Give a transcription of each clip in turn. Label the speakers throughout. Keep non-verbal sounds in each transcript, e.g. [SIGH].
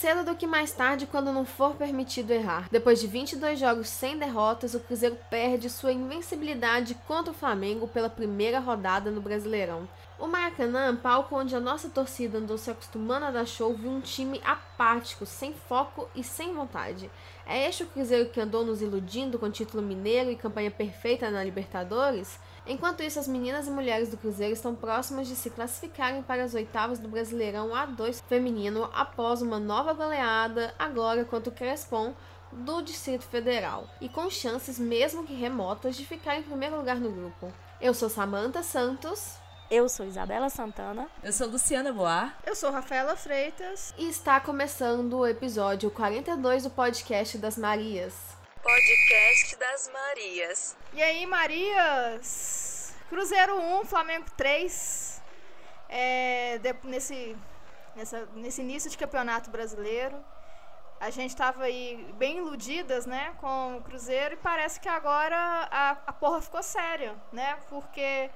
Speaker 1: cedo do que mais tarde quando não for permitido errar. Depois de 22 jogos sem derrotas, o Cruzeiro perde sua invencibilidade contra o Flamengo pela primeira rodada no Brasileirão. O Maracanã, palco onde a nossa torcida andou se acostumando a dar show, viu um time apático, sem foco e sem vontade. É este o Cruzeiro que andou nos iludindo com título mineiro e campanha perfeita na Libertadores? Enquanto isso, as meninas e mulheres do Cruzeiro estão próximas de se classificarem para as oitavas do Brasileirão A2 feminino após uma nova goleada, agora contra o Crespon, do Distrito Federal, e com chances, mesmo que remotas, de ficar em primeiro lugar no grupo. Eu sou Samantha Santos.
Speaker 2: Eu sou Isabela Santana.
Speaker 3: Eu sou Luciana Boar.
Speaker 4: Eu sou Rafaela Freitas.
Speaker 1: E está começando o episódio 42 do podcast das Marias.
Speaker 5: Podcast das Marias.
Speaker 4: E aí, Marias? Cruzeiro 1, Flamengo 3. É, de, nesse, nessa, nesse início de campeonato brasileiro. A gente estava aí bem iludidas, né, com o Cruzeiro e parece que agora a, a porra ficou séria, né? Porque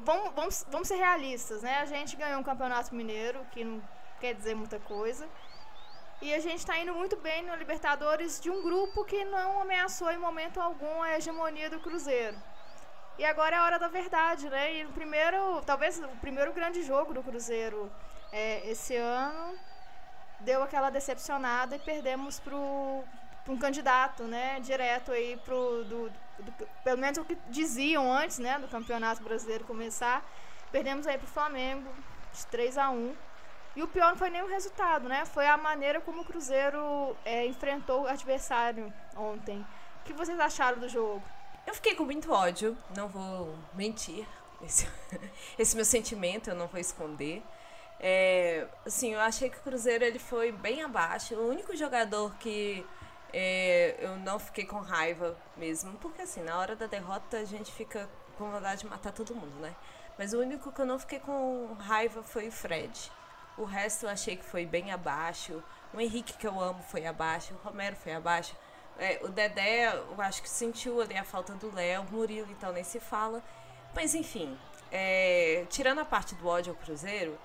Speaker 4: vamos, vamos, vamos ser realistas, né? A gente ganhou um campeonato mineiro, que não quer dizer muita coisa. E a gente está indo muito bem no Libertadores de um grupo que não ameaçou em momento algum a hegemonia do Cruzeiro. E agora é a hora da verdade, né? E o primeiro, talvez o primeiro grande jogo do Cruzeiro é, esse ano deu aquela decepcionada e perdemos para um candidato, né? Direto aí pro do, do, pelo menos o que diziam antes, né, do Campeonato Brasileiro começar. Perdemos aí pro Flamengo de 3 a 1. E o pior não foi nem o resultado, né? Foi a maneira como o Cruzeiro é, enfrentou o adversário ontem. O que vocês acharam do jogo?
Speaker 3: Eu fiquei com muito ódio, não vou mentir. [LAUGHS] Esse, esse meu sentimento eu não vou esconder. É, assim, eu achei que o Cruzeiro ele foi bem abaixo. O único jogador que é, eu não fiquei com raiva mesmo, porque assim, na hora da derrota a gente fica com vontade de matar todo mundo, né? Mas o único que eu não fiquei com raiva foi o Fred. O resto eu achei que foi bem abaixo. O Henrique, que eu amo, foi abaixo. O Romero foi abaixo. É, o Dedé, eu acho que sentiu ali a falta do Léo. Murilo, então, nem se fala. Mas, enfim, é, tirando a parte do ódio ao Cruzeiro,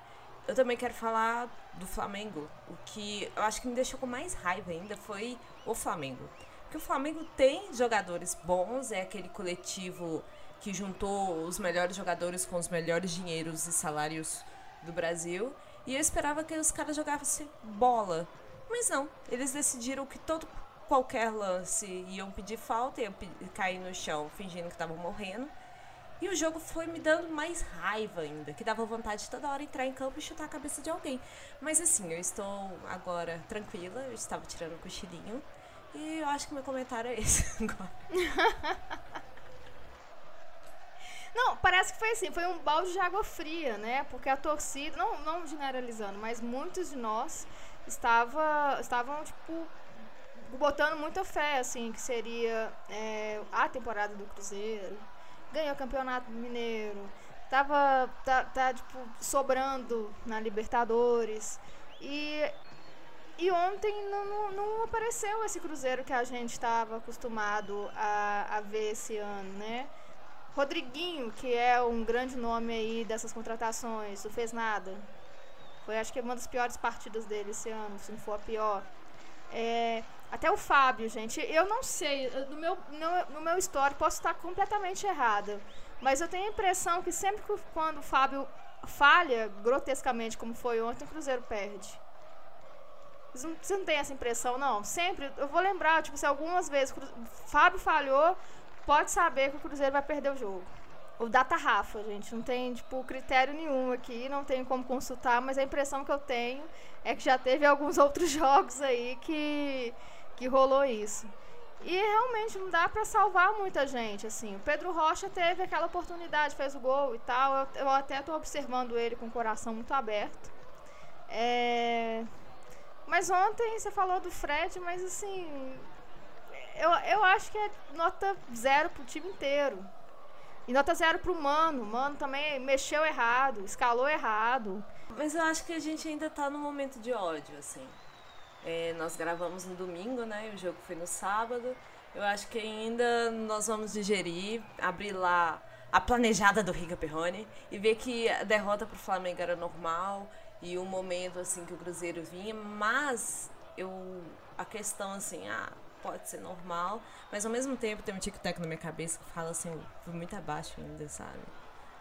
Speaker 3: eu também quero falar do Flamengo. O que eu acho que me deixou com mais raiva ainda foi o Flamengo. Porque o Flamengo tem jogadores bons, é aquele coletivo que juntou os melhores jogadores com os melhores dinheiros e salários do Brasil. E eu esperava que os caras jogassem bola. Mas não, eles decidiram que todo qualquer lance iam pedir falta, iam cair no chão fingindo que estavam morrendo. E o jogo foi me dando mais raiva ainda, que dava vontade de toda hora entrar em campo e chutar a cabeça de alguém. Mas assim, eu estou agora tranquila, eu estava tirando o cochilinho. E eu acho que meu comentário é esse [LAUGHS] agora. [LAUGHS]
Speaker 4: Não, parece que foi assim, foi um balde de água fria, né? Porque a torcida, não, não generalizando, mas muitos de nós estava, estavam, tipo, botando muita fé, assim, que seria é, a temporada do Cruzeiro ganhou o campeonato mineiro, tava tá, tá, tipo, sobrando na Libertadores. E, e ontem não, não, não apareceu esse Cruzeiro que a gente estava acostumado a, a ver esse ano, né? Rodriguinho, que é um grande nome aí dessas contratações, não fez nada. Foi acho que uma das piores partidas dele esse ano, se não for a pior. É, até o Fábio, gente. Eu não sei, no meu, no, no meu histórico posso estar completamente errada. Mas eu tenho a impressão que sempre que quando o Fábio falha grotescamente, como foi ontem, o Cruzeiro perde. Vocês não, vocês não têm essa impressão, não? Sempre, eu vou lembrar, tipo, se algumas vezes o Fábio falhou, pode saber que o Cruzeiro vai perder o jogo. O data Rafa, gente, não tem, tipo, critério nenhum aqui, não tenho como consultar, mas a impressão que eu tenho é que já teve alguns [LAUGHS] outros jogos aí que que rolou isso. E realmente não dá para salvar muita gente, assim. O Pedro Rocha teve aquela oportunidade, fez o gol e tal. Eu, eu até tô observando ele com o coração muito aberto. É... Mas ontem você falou do Fred, mas assim. Eu, eu acho que é nota zero pro time inteiro. E nota zero pro Mano. Mano também mexeu errado, escalou errado.
Speaker 3: Mas eu acho que a gente ainda tá no momento de ódio, assim. É, nós gravamos no domingo, né? O jogo foi no sábado. Eu acho que ainda nós vamos digerir, abrir lá a planejada do Rica Perrone e ver que a derrota para o Flamengo era normal e o momento assim que o Cruzeiro vinha, mas eu a questão assim, ah, pode ser normal, mas ao mesmo tempo tem um tic-tac na minha cabeça que fala assim, foi muito abaixo ainda, sabe?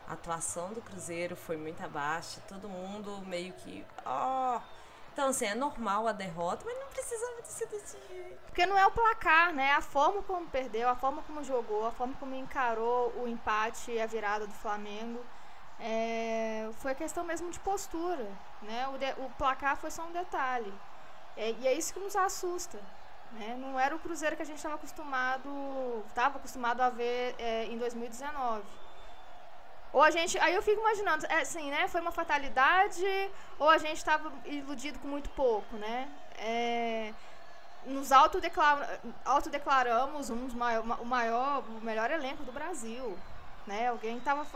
Speaker 3: A atuação do Cruzeiro foi muito abaixo, todo mundo meio que, ó, oh. Então, assim, é normal a derrota, mas não precisava sido desse jeito.
Speaker 4: Porque não é o placar, né? A forma como perdeu, a forma como jogou, a forma como encarou o empate e a virada do Flamengo. É, foi questão mesmo de postura, né? O, de, o placar foi só um detalhe. É, e é isso que nos assusta. Né? Não era o Cruzeiro que a gente estava acostumado, estava acostumado a ver é, em 2019. Ou a gente, aí eu fico imaginando, é assim, né? Foi uma fatalidade ou a gente estava iludido com muito pouco, né? É, nos autodeclaramos um maior, o maior, o melhor elenco do Brasil, né? Alguém estava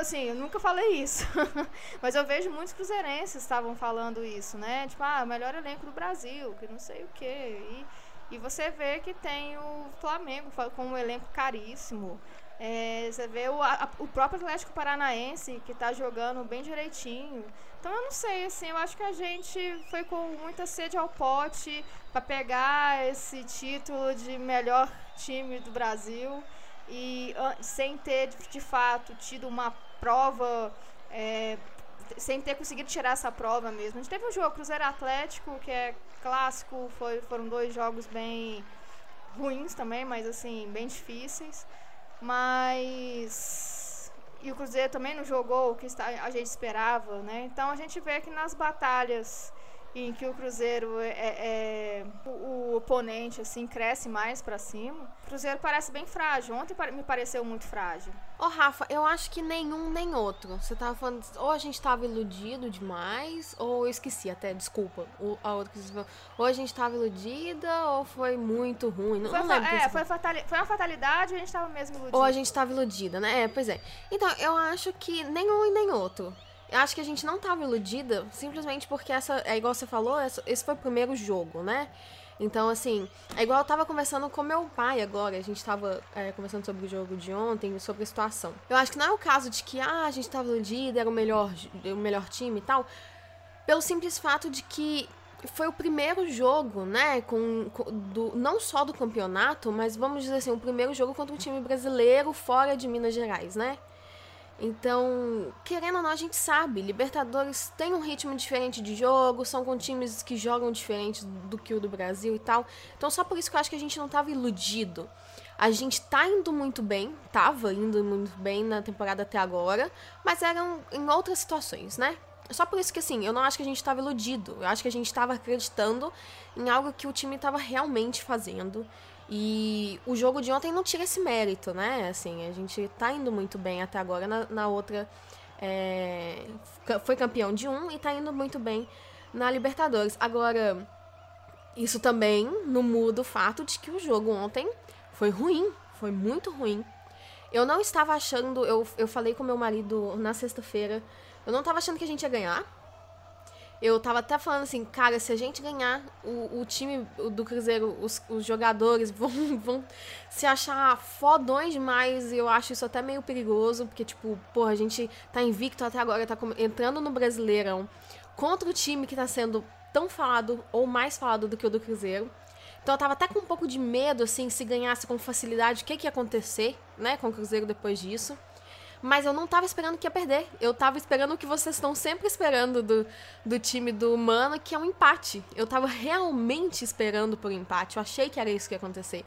Speaker 4: assim, eu nunca falei isso, [LAUGHS] mas eu vejo muitos cruzeirenses estavam falando isso, né? Tipo, ah, o melhor elenco do Brasil, que não sei o quê. E, e você vê que tem o Flamengo com um elenco caríssimo. É, você vê o, a, o próprio Atlético Paranaense que está jogando bem direitinho. Então eu não sei, assim, eu acho que a gente foi com muita sede ao pote para pegar esse título de melhor time do Brasil e sem ter de fato tido uma prova, é, sem ter conseguido tirar essa prova mesmo. A gente teve um jogo Cruzeiro Atlético, que é clássico, foi, foram dois jogos bem ruins também, mas assim, bem difíceis. Mas. E o Cruzeiro também não jogou o que a gente esperava, né? Então a gente vê que nas batalhas em que o Cruzeiro é, é, é o, o, oponente assim cresce mais para cima. O Cruzeiro parece bem frágil. Ontem me pareceu muito frágil.
Speaker 1: Ô, Rafa, eu acho que nenhum nem outro. Você tava falando, ou a gente tava iludido demais, ou eu esqueci até, desculpa, o, a outra que você falou. Ou a gente tava iludida, ou foi muito ruim. Não,
Speaker 4: foi,
Speaker 1: não lembro.
Speaker 4: É, foi, fatali foi uma fatalidade, a gente tava mesmo iludida.
Speaker 1: Ou a gente tava iludida, né? É, pois é. Então, eu acho que nenhum e nem outro. Eu acho que a gente não tava iludida simplesmente porque essa, é igual você falou, esse foi o primeiro jogo, né? Então, assim, é igual eu tava conversando com meu pai agora, a gente tava é, conversando sobre o jogo de ontem, sobre a situação. Eu acho que não é o caso de que, ah, a gente tava iludida, era o melhor, o melhor time e tal, pelo simples fato de que foi o primeiro jogo, né, com, com, do, não só do campeonato, mas vamos dizer assim, o primeiro jogo contra um time brasileiro fora de Minas Gerais, né? Então, querendo ou não, a gente sabe, Libertadores tem um ritmo diferente de jogo, são com times que jogam diferente do que o do Brasil e tal. Então, só por isso que eu acho que a gente não estava iludido. A gente tá indo muito bem, tava indo muito bem na temporada até agora, mas eram em outras situações, né? Só por isso que, assim, eu não acho que a gente estava iludido. Eu acho que a gente estava acreditando em algo que o time estava realmente fazendo. E o jogo de ontem não tira esse mérito, né? Assim, a gente tá indo muito bem até agora. Na, na outra, é, foi campeão de um e tá indo muito bem na Libertadores. Agora, isso também não muda o fato de que o jogo ontem foi ruim, foi muito ruim. Eu não estava achando, eu, eu falei com meu marido na sexta-feira, eu não estava achando que a gente ia ganhar. Eu tava até falando assim, cara, se a gente ganhar, o, o time do Cruzeiro, os, os jogadores vão, [LAUGHS] vão se achar fodões demais. E eu acho isso até meio perigoso, porque, tipo, porra, a gente tá invicto até agora, tá entrando no Brasileirão contra o time que tá sendo tão falado ou mais falado do que o do Cruzeiro. Então eu tava até com um pouco de medo, assim, se ganhasse com facilidade, o que, que ia acontecer, né, com o Cruzeiro depois disso. Mas eu não tava esperando que ia perder. Eu tava esperando o que vocês estão sempre esperando do, do time do Mano, que é um empate. Eu tava realmente esperando por um empate. Eu achei que era isso que ia acontecer.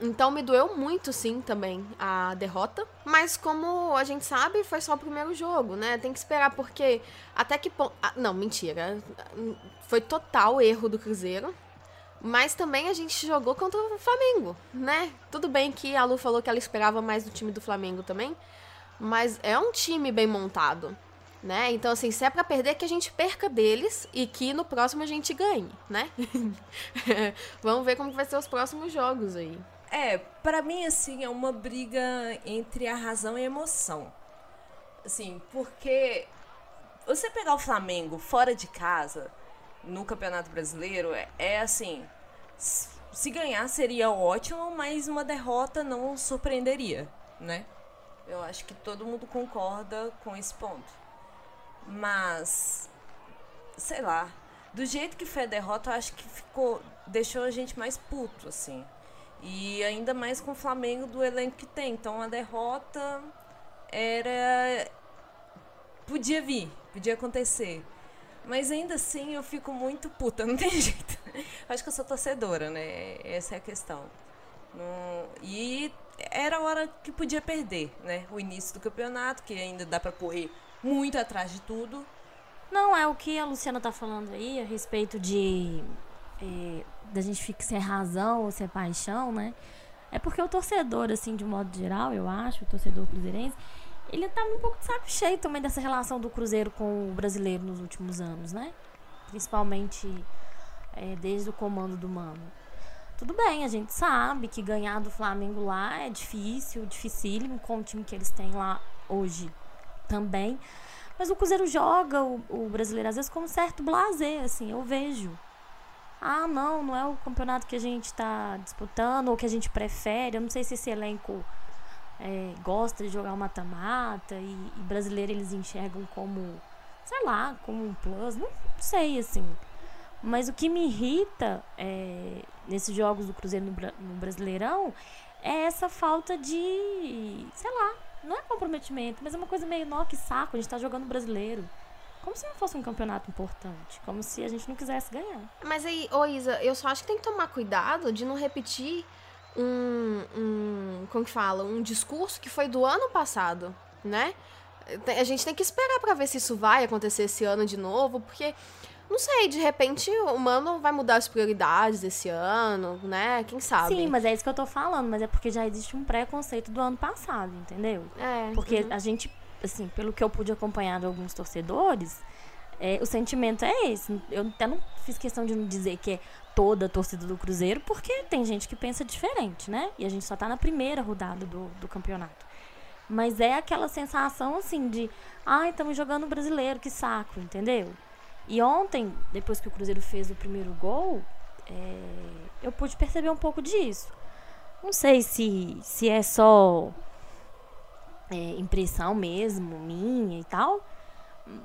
Speaker 1: Então me doeu muito, sim, também a derrota. Mas como a gente sabe, foi só o primeiro jogo, né? Tem que esperar, porque até que ponto. Ah, não, mentira. Foi total erro do Cruzeiro. Mas também a gente jogou contra o Flamengo, né? Tudo bem que a Lu falou que ela esperava mais do time do Flamengo também. Mas é um time bem montado, né? Então, assim, se é pra perder, que a gente perca deles e que no próximo a gente ganhe, né? [LAUGHS] Vamos ver como vai ser os próximos jogos aí.
Speaker 3: É, para mim, assim, é uma briga entre a razão e a emoção. Assim, porque você pegar o Flamengo fora de casa no Campeonato Brasileiro é, é assim. Se ganhar seria ótimo, mas uma derrota não surpreenderia, né? Eu acho que todo mundo concorda com esse ponto. Mas, sei lá, do jeito que foi a derrota, eu acho que ficou. deixou a gente mais puto, assim. E ainda mais com o Flamengo do elenco que tem. Então a derrota era. Podia vir, podia acontecer. Mas ainda assim eu fico muito puta, [LAUGHS] não tem jeito. Acho que eu sou torcedora, né? Essa é a questão. E era a hora que podia perder, né? O início do campeonato, que ainda dá para correr muito atrás de tudo.
Speaker 2: Não, é o que a Luciana tá falando aí a respeito de é, da gente ficar sem razão ou sem paixão, né? É porque o torcedor, assim, de modo geral, eu acho, o torcedor cruzeirense, ele tá um pouco de saco cheio também dessa relação do Cruzeiro com o brasileiro nos últimos anos, né? Principalmente é, desde o comando do Mano. Tudo bem, a gente sabe que ganhar do Flamengo lá é difícil, dificílimo, com o time que eles têm lá hoje também. Mas o Cruzeiro joga o, o brasileiro às vezes com um certo blazer, assim, eu vejo. Ah, não, não é o campeonato que a gente está disputando ou que a gente prefere. Eu não sei se esse elenco é, gosta de jogar o mata-mata e, e brasileiro eles enxergam como, sei lá, como um plus. Não, não sei, assim. Mas o que me irrita é, nesses jogos do Cruzeiro no, no Brasileirão é essa falta de, sei lá, não é comprometimento, mas é uma coisa meio, nó, que saco, a gente tá jogando brasileiro. Como se não fosse um campeonato importante. Como se a gente não quisesse ganhar.
Speaker 1: Mas aí, ô Isa, eu só acho que tem que tomar cuidado de não repetir um. um como que fala? Um discurso que foi do ano passado, né? A gente tem que esperar para ver se isso vai acontecer esse ano de novo, porque não sei, de repente o mano vai mudar as prioridades esse ano, né? Quem sabe?
Speaker 2: Sim, mas é isso que eu tô falando, mas é porque já existe um preconceito do ano passado, entendeu?
Speaker 1: É.
Speaker 2: Porque
Speaker 1: uhum.
Speaker 2: a gente, assim, pelo que eu pude acompanhar de alguns torcedores, é, o sentimento é esse. Eu até não fiz questão de não dizer que é toda a torcida do Cruzeiro, porque tem gente que pensa diferente, né? E a gente só tá na primeira rodada do, do campeonato. Mas é aquela sensação, assim, de... Ai, estamos jogando brasileiro, que saco, entendeu? E ontem, depois que o Cruzeiro fez o primeiro gol, é, eu pude perceber um pouco disso. Não sei se, se é só é, impressão mesmo, minha e tal,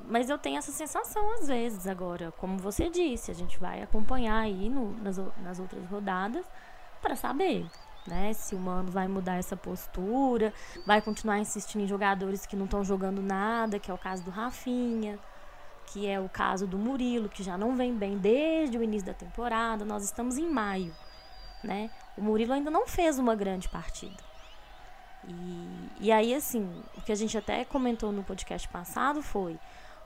Speaker 2: mas eu tenho essa sensação às vezes. Agora, como você disse, a gente vai acompanhar aí no, nas, nas outras rodadas para saber. Né, se o Mano vai mudar essa postura, vai continuar insistindo em jogadores que não estão jogando nada, que é o caso do Rafinha que é o caso do Murilo, que já não vem bem desde o início da temporada. Nós estamos em maio, né? O Murilo ainda não fez uma grande partida. E, e aí, assim, o que a gente até comentou no podcast passado foi: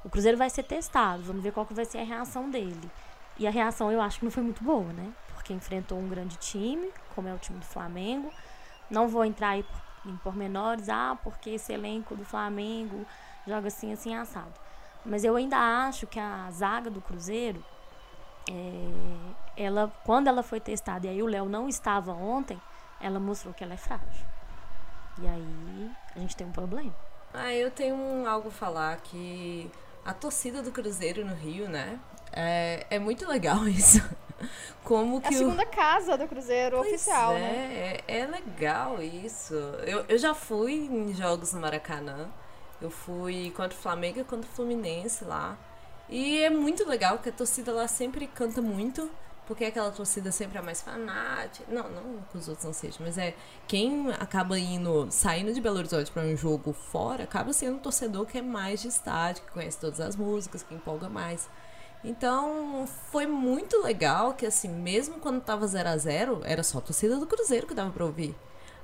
Speaker 2: o Cruzeiro vai ser testado, vamos ver qual que vai ser a reação dele. E a reação eu acho que não foi muito boa, né? Porque enfrentou um grande time, como é o time do Flamengo. Não vou entrar aí em pormenores, ah, porque esse elenco do Flamengo joga assim, assim, assado. Mas eu ainda acho que a zaga do Cruzeiro, é, ela, quando ela foi testada e aí o Léo não estava ontem, ela mostrou que ela é frágil. E aí a gente tem um problema.
Speaker 3: Ah, eu tenho um, algo a falar que a torcida do Cruzeiro no Rio, né? É, é muito legal [LAUGHS] isso. Como que
Speaker 4: é a segunda o... casa do Cruzeiro
Speaker 3: pois
Speaker 4: oficial,
Speaker 3: é,
Speaker 4: né?
Speaker 3: É, é legal isso. Eu, eu já fui em jogos no Maracanã. Eu fui contra o Flamengo e contra o Fluminense lá. E é muito legal que a torcida lá sempre canta muito, porque aquela torcida sempre é mais fanática. Não, não que os outros não sejam, mas é quem acaba indo, saindo de Belo Horizonte para um jogo fora, acaba sendo um torcedor que é mais de estádio, que conhece todas as músicas, que empolga mais. Então, foi muito legal que assim, mesmo quando tava 0 a 0, era só a torcida do Cruzeiro que dava para ouvir.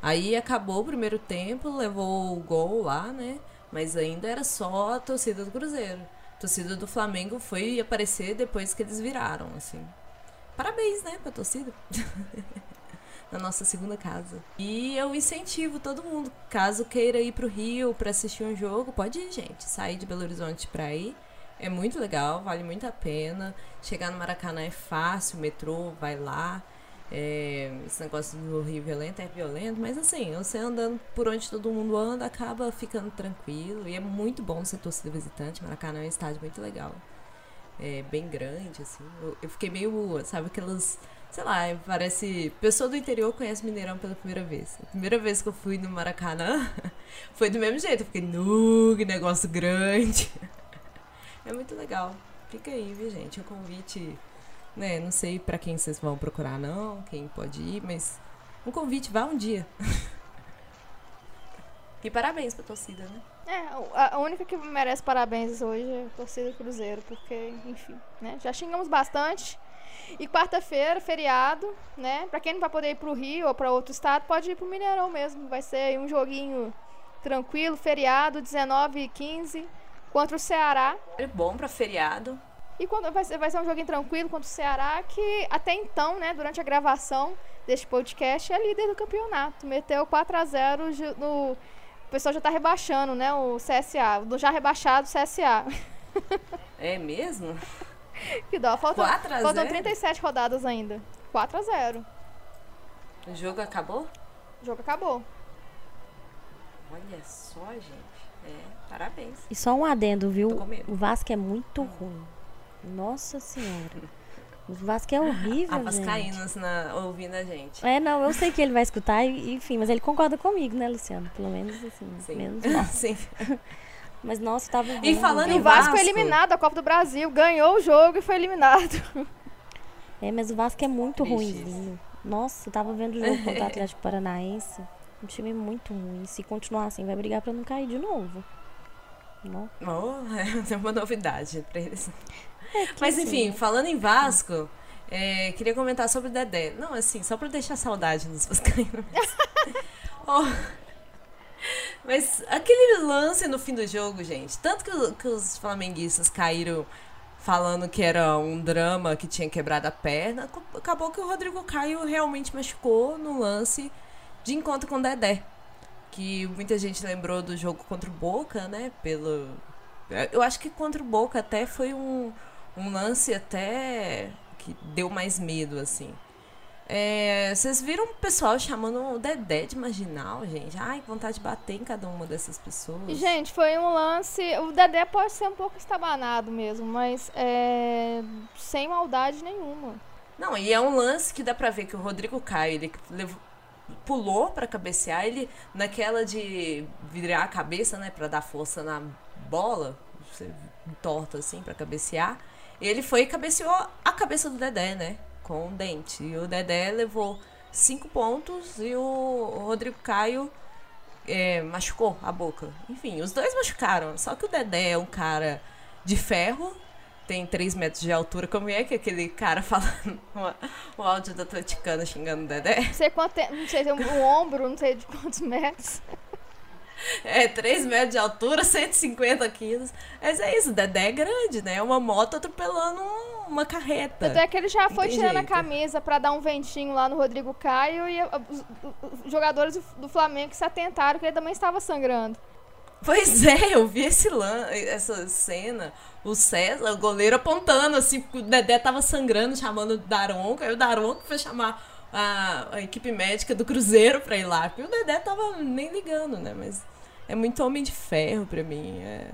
Speaker 3: Aí acabou o primeiro tempo, levou o gol lá, né? Mas ainda era só a torcida do Cruzeiro. A torcida do Flamengo foi aparecer depois que eles viraram, assim. Parabéns, né, pra torcida. [LAUGHS] Na nossa segunda casa. E eu incentivo todo mundo, caso queira ir pro Rio para assistir um jogo, pode ir, gente. Sair de Belo Horizonte pra ir. É muito legal, vale muito a pena. Chegar no Maracanã é fácil, metrô vai lá. É, esse negócio do Rio violento é violento, mas assim, você andando por onde todo mundo anda, acaba ficando tranquilo. E é muito bom ser torcida visitante. Maracanã é um estádio muito legal. É bem grande, assim. Eu, eu fiquei meio, sabe, aquelas. Sei lá, parece. Pessoa do interior conhece Mineirão pela primeira vez. A primeira vez que eu fui no Maracanã [LAUGHS] foi do mesmo jeito. Eu fiquei, nu, que negócio grande. [LAUGHS] É muito legal. Fica aí, viu, gente? O convite, né? Não sei pra quem vocês vão procurar, não, quem pode ir, mas um convite, vá um dia. [LAUGHS] e parabéns pra torcida, né?
Speaker 4: É, a- única que merece parabéns hoje é a torcida do Cruzeiro, porque, enfim, né? Já xingamos bastante. E quarta-feira, feriado, né? Pra quem não vai poder ir pro Rio ou pra outro estado, pode ir pro Mineirão mesmo. Vai ser aí um joguinho tranquilo, feriado, 19 e 15, contra o Ceará.
Speaker 3: É bom pra feriado.
Speaker 4: E quando vai ser, vai ser um joguinho tranquilo contra o Ceará, que até então, né, durante a gravação deste podcast, é líder do campeonato. Meteu 4 a 0 ju- no. O pessoal já tá rebaixando, né? O CSA. Do já rebaixado CSA. [LAUGHS]
Speaker 3: É mesmo?
Speaker 4: que dó. Faltam,
Speaker 3: 4 a
Speaker 4: faltam
Speaker 3: 0?
Speaker 4: 37 rodadas ainda. 4 a 0
Speaker 3: O jogo acabou?
Speaker 4: O jogo acabou.
Speaker 3: Olha só, gente. É, parabéns.
Speaker 2: E só um adendo, viu? O Vasco é muito ruim. Nossa senhora. O Vasco é horrível,
Speaker 3: A
Speaker 2: gente.
Speaker 3: Vascaínas na, ouvindo a gente.
Speaker 2: É, não, eu sei que ele vai escutar, e- enfim, mas ele concorda comigo, né, Luciano? Pelo menos assim,
Speaker 3: Sim.
Speaker 2: menos mal. [LAUGHS]
Speaker 3: Sim. [LAUGHS]
Speaker 2: Mas nossa, tava
Speaker 3: E falando
Speaker 4: E
Speaker 3: em
Speaker 4: o Vasco
Speaker 3: Vasco.
Speaker 4: foi eliminado da Copa do Brasil. Ganhou o jogo e foi eliminado.
Speaker 2: É, mas o Vasco é muito ruimzinho. Nossa, eu tava vendo o jogo contra o [LAUGHS] Atlético Paranaense. Um time muito ruim. Se continuar assim, vai brigar pra não cair de novo. Não.
Speaker 3: Oh, é uma novidade pra eles.
Speaker 2: É
Speaker 3: Mas
Speaker 2: assim,
Speaker 3: enfim, falando em Vasco, é, queria comentar sobre o Dedé. Não, assim, só pra deixar saudade nos Vascaínos. [LAUGHS] Oh, mas aquele lance no fim do jogo, gente, tanto que, que os flamenguistas caíram falando que era um drama que tinha quebrado a perna, acabou que o Rodrigo Caio realmente machucou no lance de encontro com o Dedé. Que muita gente lembrou do jogo contra o Boca, né? Pelo. Eu acho que contra o Boca até foi um, um lance até que deu mais medo, assim. É, vocês viram o pessoal chamando o Dedé de marginal, gente? Ai, vontade de bater em cada uma dessas pessoas.
Speaker 4: Gente, foi um lance. O Dedé pode ser um pouco estabanado mesmo, mas é, sem maldade nenhuma.
Speaker 3: Não, e é um lance que dá pra ver que o Rodrigo Caio, ele levou- pulou pra cabecear, ele naquela de virar a cabeça, né, Pra dar força na bola, você torta assim pra cabecear. Ele foi e cabeceou a cabeça do Dedé, né, com o dente. E o Dedé levou cinco pontos e o Rodrigo Caio é, machucou a boca. Enfim, os dois machucaram. Só que o Dedé é um cara de ferro, tem 3 metros de altura. Como é que aquele cara falando [LAUGHS] uma- o áudio da Atleticana xingando o Dedé?
Speaker 4: Não sei quanto tem, não sei, tem um, um ombro, não sei de quantos metros.
Speaker 3: É, 3 metros de altura, 150 quilos. Mas é isso, o Dedé é grande, né? É uma moto atropelando um- uma carreta.
Speaker 4: Até que ele já foi tirando a
Speaker 3: jeito.
Speaker 4: camisa pra dar um ventinho lá no Rodrigo Caio e uh, os, os jogadores do, do Flamengo se atentaram que ele também estava sangrando.
Speaker 3: Pois é, eu vi esse lan essa cena, o César, o goleiro apontando assim, porque o Dedé tava sangrando, chamando o Daronco, aí o Daronco foi chamar a, a equipe médica do Cruzeiro pra ir lá, porque o Dedé tava nem ligando, né, mas é muito homem de ferro pra mim, é...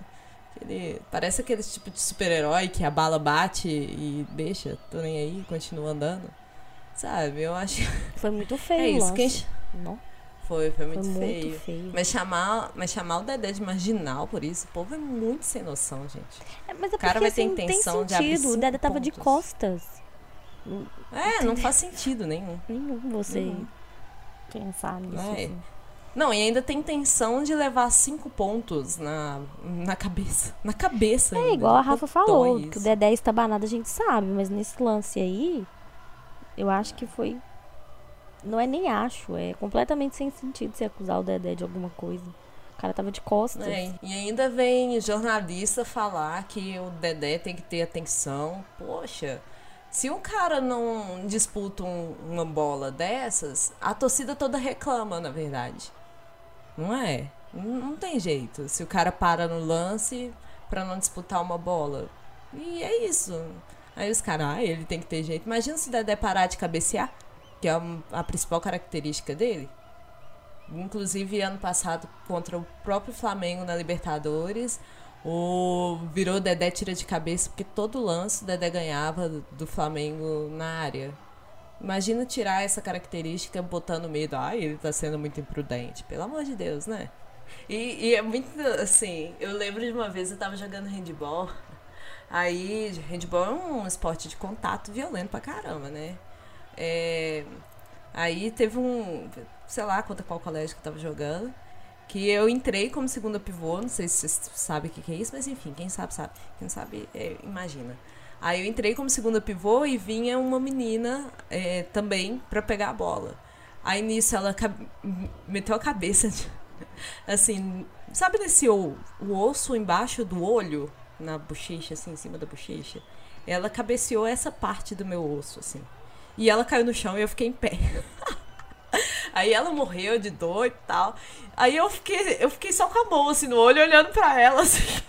Speaker 3: Ele parece aquele tipo de super-herói que a bala bate e deixa, tô nem aí, continua andando. Sabe, eu acho.
Speaker 2: Foi muito [LAUGHS] feio
Speaker 3: É isso, quem.
Speaker 2: Não,
Speaker 3: Foi, foi
Speaker 2: foi
Speaker 3: muito
Speaker 2: muito
Speaker 3: feio.
Speaker 2: feio.
Speaker 3: Mas chamar, mas chamar o Dedé de marginal por isso, o povo é muito sem noção, gente.
Speaker 2: É, mas é
Speaker 3: O cara vai ter
Speaker 2: assim, tem
Speaker 3: intenção de abrir
Speaker 2: sentido. O Dedé tava de
Speaker 3: pontos.
Speaker 2: costas.
Speaker 3: É, não faz sentido nenhum.
Speaker 2: Nenhum você
Speaker 3: Uhum.
Speaker 2: pensar nisso.
Speaker 3: É.
Speaker 2: assim.
Speaker 3: Não, e ainda tem intenção de levar cinco pontos na, na cabeça. Na cabeça.
Speaker 2: É
Speaker 3: ainda.
Speaker 2: igual a Rafa falou, que o. Dedé estabanado a gente sabe, mas nesse lance aí, eu acho que foi. Não é nem acho, é completamente sem sentido você acusar o Dedé de alguma coisa. O cara tava de costas.
Speaker 3: É, e ainda vem jornalista falar que o Dedé tem que ter atenção. Poxa, se um cara não disputa um- uma bola dessas, a torcida toda reclama, na verdade. Não é? Não, tem jeito. Se o cara para no lance pra não disputar uma bola. E é isso. Aí os caras, ah, ele tem que ter jeito. Imagina se o Dedé parar de cabecear, que é a principal característica dele. Inclusive, ano passado, contra o próprio Flamengo na Libertadores, o virou Dedé tira de cabeça, porque todo lance o Dedé ganhava do Flamengo na área. Imagina tirar essa característica botando medo. Ai, ele tá sendo muito imprudente. Pelo amor de Deus, né? E, e é muito assim. Eu lembro de uma vez eu tava jogando handball. Aí, handball é um esporte de contato violento pra caramba, né? É, aí teve um, sei lá, conta qual colégio que eu tava jogando, que eu entrei como segunda pivô, não sei se vocês sabem o que, que é isso, mas enfim, quem sabe, sabe. Quem sabe, é, imagina. Aí eu entrei como segunda pivô e vinha uma menina é, também pra pegar a bola. Aí nisso ela meteu a cabeça, de- [LAUGHS] assim, sabe nesse o, o osso embaixo do olho, na bochecha, assim, em cima da bochecha? Ela cabeceou essa parte do meu osso, assim. E ela caiu no chão e eu fiquei em pé. [LAUGHS] Aí ela morreu de dor e tal. Aí eu fiquei, eu fiquei só com a mão assim no olho, olhando pra ela, [LAUGHS] assim.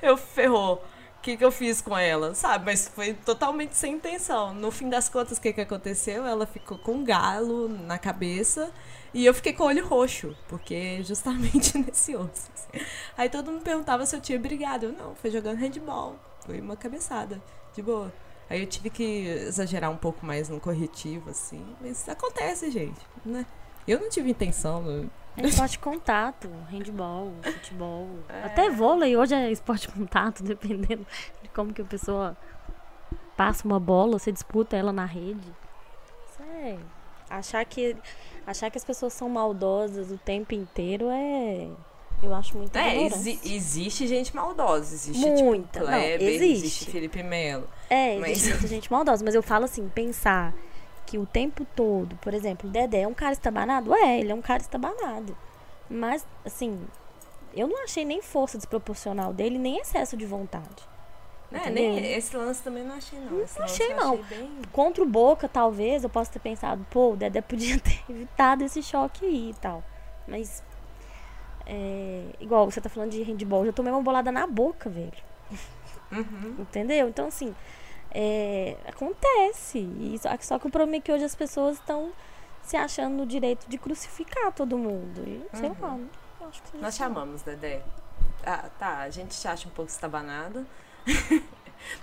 Speaker 3: Eu ferrou. O que, que eu fiz com ela, sabe? Mas foi totalmente sem intenção. No fim das contas, o que, que aconteceu? Ela ficou com um galo na cabeça e eu fiquei com o olho roxo, porque justamente [LAUGHS] nesse osso. assim. Aí todo mundo perguntava se eu tinha brigado. Eu não, foi jogando handball. Foi uma cabeçada, de boa. Aí eu tive que exagerar um pouco mais no corretivo, assim. Mas acontece, gente, né? Eu não tive intenção. eu-
Speaker 2: É esporte contato, handball, futebol.
Speaker 3: É.
Speaker 2: Até vôlei hoje é esporte contato, [LAUGHS] dependendo de como que a pessoa passa uma bola, você disputa ela na rede. Isso é. Achar que, achar que as pessoas são maldosas o tempo inteiro é. Eu acho muito
Speaker 3: É, exi- existe gente maldosa. Existe,
Speaker 2: Muita.
Speaker 3: tipo,
Speaker 2: Não,
Speaker 3: Kleber,
Speaker 2: existe.
Speaker 3: existe Felipe Melo.
Speaker 2: É,
Speaker 3: Mas-
Speaker 2: existe muita gente maldosa, mas eu falo assim, pensar que o tempo todo, por exemplo, o Dedé é um cara estabanado? É, ele é um cara estabanado. Mas, assim, eu não achei nem força desproporcional dele, nem excesso de vontade.
Speaker 3: É, nem esse lance também não achei, não. Esse lance
Speaker 2: achei, não.
Speaker 3: Achei bem...
Speaker 2: Contra o Boca, talvez, eu possa ter pensado, pô, o Dedé podia [LAUGHS] ter evitado esse choque aí e tal. Mas, é, igual você tá falando de handball, eu já tomei uma bolada na boca, velho.
Speaker 3: Uhum.
Speaker 2: Entendeu? Então, assim, é, acontece. E só, só que o problema é que hoje as pessoas estão se achando no direito de crucificar todo mundo. E, sei
Speaker 3: Uhum.
Speaker 2: lá, não acho que seja
Speaker 3: Nós chamamos, Dedé. Ah, tá, a gente te acha um pouco estabanado. [LAUGHS]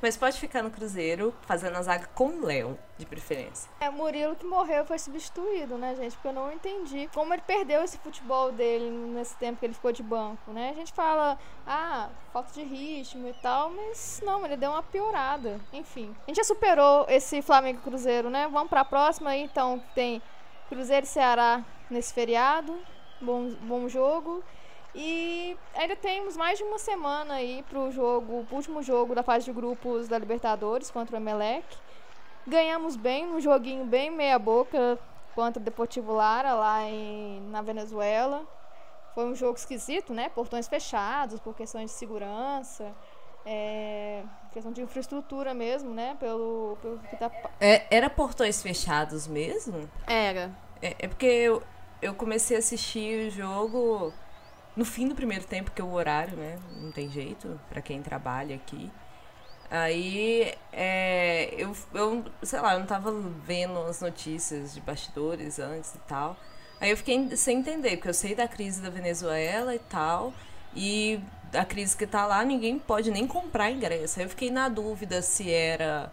Speaker 3: Mas pode ficar no Cruzeiro fazendo a zaga com o Léo, de preferência.
Speaker 4: É, Murilo que morreu foi substituído, né, gente? Porque eu não entendi como ele perdeu esse futebol dele nesse tempo que ele ficou de banco, né? A gente fala, ah, falta de ritmo e tal, mas não, ele deu uma piorada. Enfim, a gente já superou esse Flamengo Cruzeiro, né? Vamos pra próxima aí, então, tem Cruzeiro e Ceará nesse feriado. Bom, bom jogo. E ainda temos mais de uma semana aí pro jogo, pro último jogo da fase de grupos da Libertadores contra o Emelec. Ganhamos bem, um joguinho bem meia boca contra o Deportivo Lara lá em, na Venezuela. Foi um jogo esquisito, né? Portões fechados por questões de segurança, é, questão de infraestrutura mesmo, né? Pelo, pelo que tá
Speaker 3: É, era portões fechados mesmo?
Speaker 1: Era.
Speaker 3: É, é porque eu, eu comecei a assistir o jogo no fim do primeiro tempo, que é o horário, né? Não tem jeito, pra quem trabalha aqui. Aí, é, eu, eu, sei lá, eu não tava vendo as notícias de bastidores antes e tal. Aí eu fiquei sem entender, porque eu sei da crise da Venezuela e tal. E a crise que tá lá, ninguém pode nem comprar ingresso. Aí eu fiquei na dúvida se era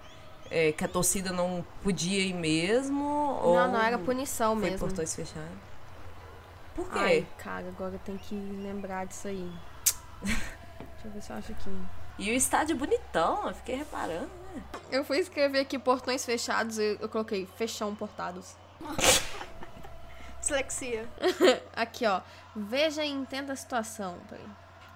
Speaker 3: é, que a torcida não podia ir mesmo. ou
Speaker 1: Não, não, era punição
Speaker 3: foi
Speaker 1: mesmo.
Speaker 3: portões fechados. Por quê?
Speaker 1: Ai, cara, agora tem que lembrar disso aí. Deixa eu ver se eu acho aqui.
Speaker 3: E o estádio bonitão, eu fiquei reparando, né?
Speaker 1: Eu fui escrever aqui portões fechados e eu coloquei fechão portados.
Speaker 4: Dislexia. [LAUGHS]
Speaker 1: Aqui, ó. Veja e entenda a situação. Peraí.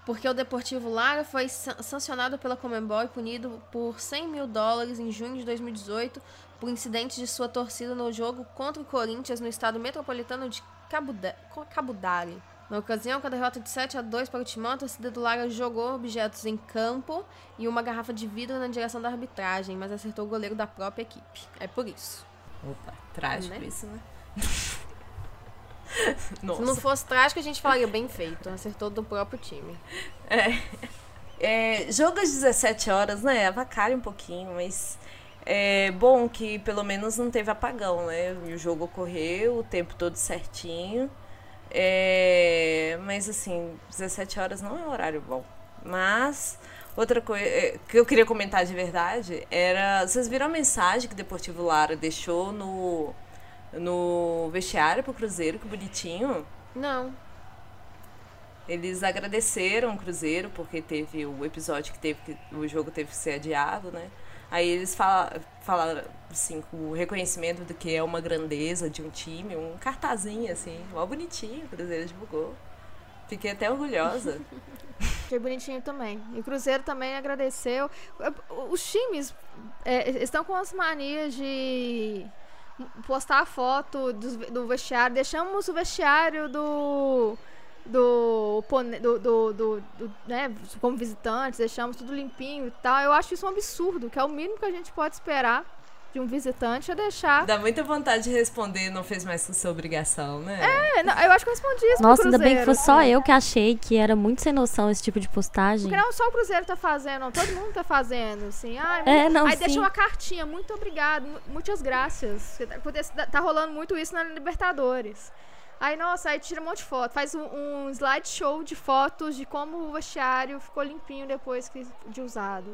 Speaker 1: Porque o Deportivo Lara foi san- sancionado pela Comembol e punido por 100 mil dólares em junho de 2018 por incidentes de sua torcida no jogo contra o Corinthians no estado metropolitano de Cabudare. Na ocasião, com a derrota de 7 a 2 para o Timão, a torcida do Lara jogou objetos em campo e uma garrafa de vidro na direção da arbitragem, mas acertou o goleiro da própria equipe. É por isso.
Speaker 3: Opa, trágico
Speaker 1: Né?
Speaker 3: isso, né? [LAUGHS]
Speaker 1: Se
Speaker 3: Nossa.
Speaker 1: não fosse trágico, a gente falaria bem feito. Acertou do próprio time.
Speaker 3: É, jogo às 17 horas, né? Avacalha um pouquinho, mas é bom que pelo menos não teve apagão, né? O jogo ocorreu o tempo todo certinho. É, mas assim, 17 horas não é um horário bom. Mas outra coisa é, que eu queria comentar de verdade era. Vocês viram a mensagem que o Deportivo Lara deixou no, no vestiário pro Cruzeiro, que bonitinho?
Speaker 1: Não.
Speaker 3: eles agradeceram o Cruzeiro porque teve o episódio que teve que o jogo teve que ser adiado, né? Aí eles fala, falaram assim com o reconhecimento do que é uma grandeza de um time, um cartazinho assim, mó bonitinho, o Cruzeiro divulgou. Fiquei até orgulhosa. [LAUGHS]
Speaker 4: Achei bonitinho também. E o Cruzeiro também agradeceu. Os times é, estão com as manias de postar foto do, do vestiário. Deixamos o vestiário do do, do, do, do, do, né, como visitantes, deixamos tudo limpinho e tal. Eu acho isso um absurdo, que é o mínimo que a gente pode esperar de um visitante é deixar.
Speaker 3: Dá muita vontade de responder, não fez mais sua obrigação, né?
Speaker 4: É, não, eu acho que eu respondi isso
Speaker 2: Nossa,
Speaker 4: ainda
Speaker 2: bem que foi só eu que achei que era muito sem noção esse tipo de postagem.
Speaker 4: Porque não só o Cruzeiro tá fazendo, não, todo mundo tá fazendo, assim. Ai,
Speaker 2: é, não,
Speaker 4: aí
Speaker 2: sim.
Speaker 4: deixa uma cartinha, muito obrigado, muitas graças. Tá, tá rolando muito isso na Libertadores. Aí, nossa, aí tira um monte de foto. Faz um, um slideshow de fotos de como o vestiário ficou limpinho depois que, de usado.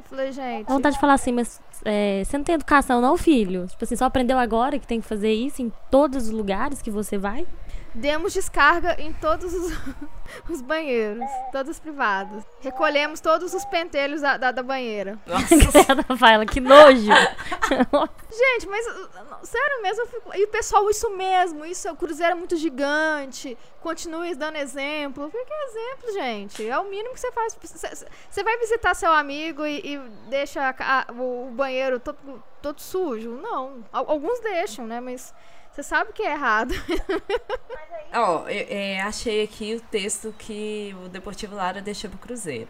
Speaker 4: Eu falei, gente.
Speaker 2: Vontade de falar assim, mas é, você não tem educação, não, filho? Tipo assim, só aprendeu agora que tem que fazer isso em todos os lugares que você vai?
Speaker 4: Demos descarga em todos os, [LAUGHS] os banheiros, todos privados. Recolhemos todos os pentelhos da, da, da banheira.
Speaker 2: Nossa, [LAUGHS] que nojo! [LAUGHS]
Speaker 4: Gente, mas sério mesmo, fico... e o pessoal, isso mesmo, isso, o Cruzeiro é muito gigante, continue dando exemplo. Que exemplo, gente? É o mínimo que você faz. Você vai visitar seu amigo e, e deixa a, o banheiro todo, todo sujo? Não. Alguns deixam, né? Mas você sabe que é errado. [LAUGHS]
Speaker 3: Ó, oh, achei aqui o texto que o Deportivo Lara deixou pro Cruzeiro.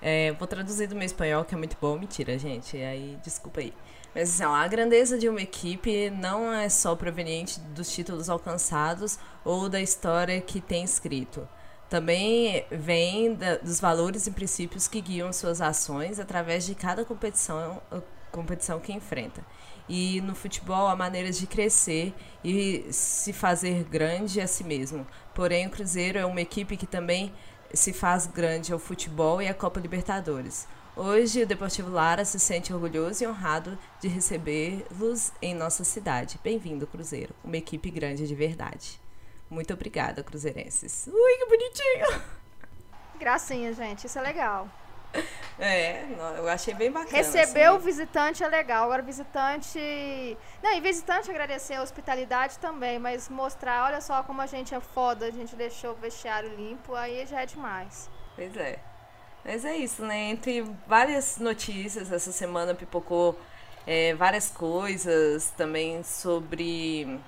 Speaker 3: É, vou traduzir do meu espanhol, que é muito bom. Mentira, gente. Aí, desculpa aí. Mas assim, ó, a grandeza de uma equipe não é só proveniente dos títulos alcançados ou da história que tem escrito. Também vem da, dos valores e princípios que guiam suas ações através de cada competição, competição que enfrenta. E no futebol há maneiras de crescer e se fazer grande a si mesmo. Porém, o Cruzeiro é uma equipe que também se faz grande ao futebol e à Copa Libertadores. Hoje, o Deportivo Lara se sente orgulhoso e honrado de recebê-los em nossa cidade. Bem-vindo, Cruzeiro, uma equipe grande de verdade. Muito obrigada, cruzeirenses. Ui, que bonitinho!
Speaker 4: Gracinha, gente, isso é legal.
Speaker 3: É, eu achei bem bacana.
Speaker 4: Receber assim. o visitante é legal. Agora, visitante. Não, e visitante agradecer a hospitalidade também, mas mostrar, olha só como a gente é foda, a gente deixou o vestiário limpo, aí já é demais.
Speaker 3: Pois é. Mas é isso, né? Entre várias notícias, essa semana pipocou é, várias coisas também sobre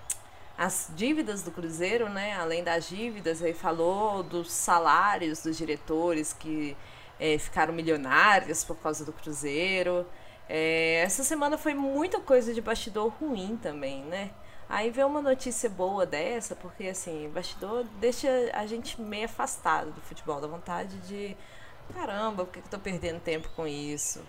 Speaker 3: as dívidas do Cruzeiro, né? Além das dívidas, aí falou dos salários dos diretores que é, ficaram milionários por causa do Cruzeiro. É, essa semana foi muita coisa de bastidor ruim também, né? Aí ver uma notícia boa dessa, porque assim, bastidor deixa a gente meio afastado do futebol, da vontade de caramba, por que eu tô perdendo tempo com isso?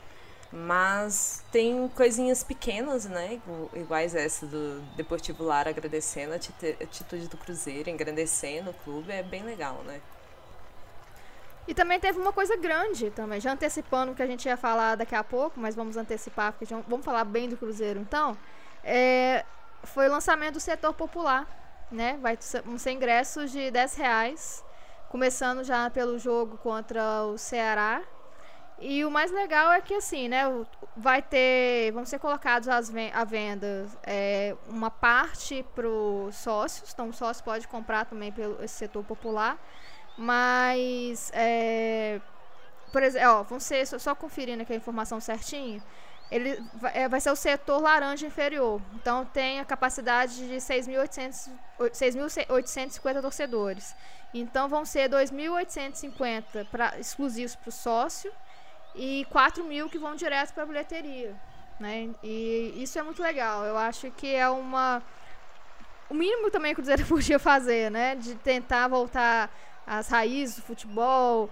Speaker 3: Mas tem coisinhas pequenas, né? Iguais essa do Deportivo Lara agradecendo a atitude do Cruzeiro, engrandecendo o clube, é bem legal, né?
Speaker 4: E também teve uma coisa grande também, já antecipando o que a gente ia falar daqui a pouco, mas vamos antecipar, porque vamos falar bem do Cruzeiro então. É, foi o lançamento do setor popular, né? Vai ser ingressos de 10 reais, começando já pelo jogo contra o Ceará. E o mais legal é que assim, né? Vai ter. Vão ser colocados às à venda é, uma parte para os sócios, então o sócio pode comprar também pelo esse setor popular. Mas, é, por exemplo, ó, vão ser, só, só conferindo aqui a informação certinho, ele vai, é, vai ser o setor laranja inferior. Então, tem a capacidade de 6.850 torcedores. Então, vão ser 2.850 pra, exclusivos para o sócio e 4 mil que vão direto para a bilheteria. Né? E isso é muito legal. Eu acho que é uma. O mínimo também que o Cruzeiro [LAUGHS] podia fazer, né? De tentar voltar as raízes do futebol,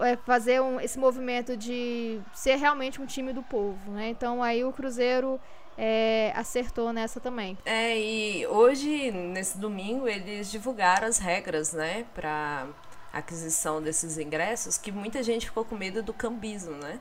Speaker 4: é, fazer um, esse movimento de ser realmente um time do povo, né? Então aí o Cruzeiro é, acertou nessa também.
Speaker 3: É, e hoje, nesse domingo, eles divulgaram as regras, né, para aquisição desses ingressos, que muita gente ficou com medo do cambismo, né?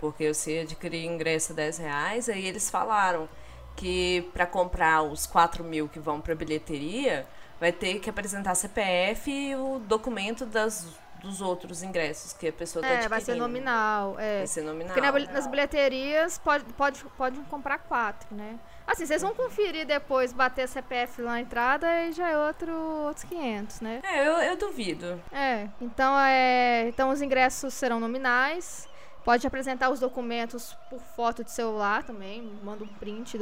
Speaker 3: Porque você adquirir ingresso a 10 reais, aí eles falaram que para comprar os 4 mil que vão para bilheteria, vai ter que apresentar CPF e o documento das, dos outros ingressos que a pessoa está
Speaker 4: É,
Speaker 3: adquirindo.
Speaker 4: vai ser nominal. É.
Speaker 3: Vai ser nominal.
Speaker 4: Porque na bil- nas bilheterias pode, pode, pode comprar quatro, né? Assim, vocês vão conferir depois, bater CPF lá na entrada e já é outro, outros 500, né?
Speaker 3: É, eu, eu duvido.
Speaker 4: É, então, é, então os ingressos serão nominais. Pode apresentar os documentos por foto de celular também. Manda um print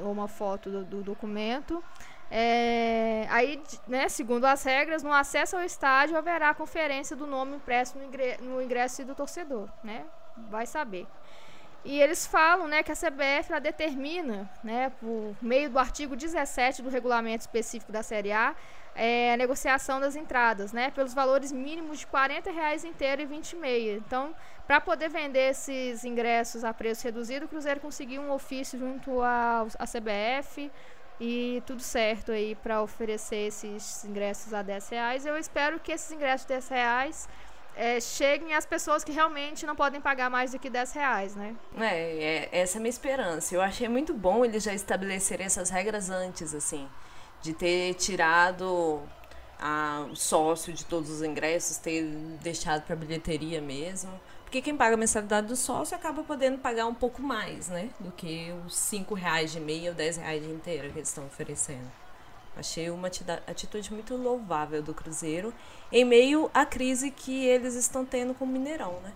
Speaker 4: ou uma foto do, do documento. É, aí, né, segundo as regras, no acesso ao estádio haverá conferência do nome impresso no, ingre- no ingresso do torcedor, né? Vai saber. E eles falam, né, que a CBF determina, né, por meio do artigo 17 do regulamento específico da Série A, é, a negociação das entradas, né, pelos valores mínimos de 40 reais inteiro e 20 e meia. Então, para poder vender esses ingressos a preço reduzido, o Cruzeiro conseguiu um ofício junto à CBF e tudo certo aí para oferecer esses ingressos a 10 reais. Eu espero que esses ingressos de 10 reais é, cheguem às pessoas que realmente não podem pagar mais do que 10 reais, né?
Speaker 3: É, é, essa é a minha esperança. Eu achei muito bom eles já estabelecerem essas regras antes, assim. De ter tirado a, o sócio de todos os ingressos, ter deixado para bilheteria mesmo. Porque quem paga a mensalidade do sócio acaba podendo pagar um pouco mais, né? Do que os 5 reais de meia ou 10 reais de inteira que eles estão oferecendo. Achei uma atitude muito louvável do Cruzeiro em meio à crise que eles estão tendo com o Mineirão, né?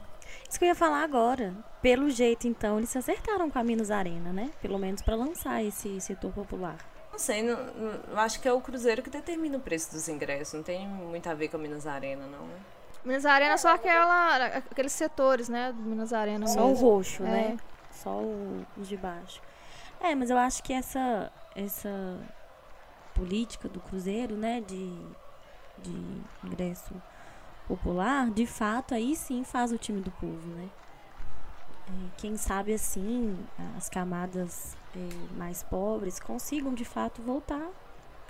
Speaker 2: Isso que eu ia falar agora. Pelo jeito, então, eles se acertaram com a Minas Arena, né? Pelo menos para lançar esse setor popular.
Speaker 3: Não sei, não- não- acho que é o Cruzeiro que determina o preço dos ingressos. Não tem muito a ver com a Minas Arena, não. né?
Speaker 4: Minas Arena só aquela, aqueles setores, né, do Minas Arena
Speaker 2: Só o
Speaker 4: mesmo.
Speaker 2: roxo,
Speaker 4: É.
Speaker 2: né? Só o- os de baixo. É, mas eu acho que essa, essa política do Cruzeiro, né, de, de ingresso popular, de fato, aí sim faz o time do povo, né? É, quem sabe assim, as camadas é, mais pobres consigam de fato voltar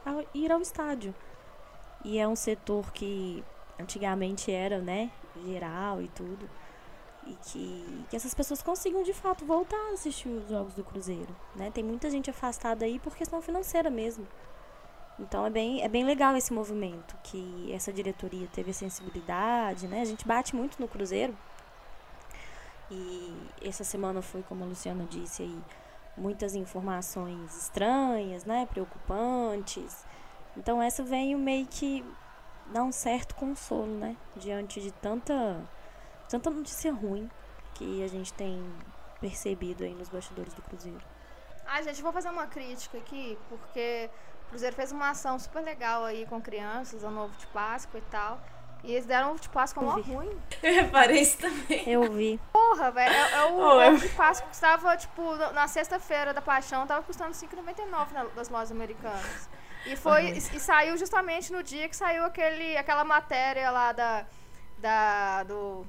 Speaker 2: a ir ao estádio. E é um setor que antigamente era, né, geral e tudo e que, que essas pessoas consigam de fato voltar a assistir os jogos do Cruzeiro, né? Tem muita gente afastada aí por questão financeira mesmo. Então é bem, é bem legal esse movimento, que essa diretoria teve a sensibilidade, né? A gente bate muito no Cruzeiro. E essa semana foi, como a Luciana disse aí, muitas informações estranhas, né? Preocupantes. Então essa veio meio que dar um certo consolo, né? Diante de tanta tanta notícia ruim que a gente tem percebido aí nos bastidores do Cruzeiro.
Speaker 4: Ah, gente, vou fazer uma crítica aqui, porque o Cruzeiro fez uma ação super legal aí com crianças, ano novo de Páscoa e tal. E eles deram ovo de Páscoa mó ruim. [LAUGHS]
Speaker 3: Eu reparei isso também.
Speaker 2: Eu vi.
Speaker 4: Porra, velho. É, é o
Speaker 3: Oh, eu-
Speaker 4: ovo de Páscoa que estava, tipo, na- sexta-feira da paixão, tava custando R$ 5,99 na- das lojas americanas. E foi. E, e saiu justamente no dia que saiu aquele, aquela matéria lá da. da do.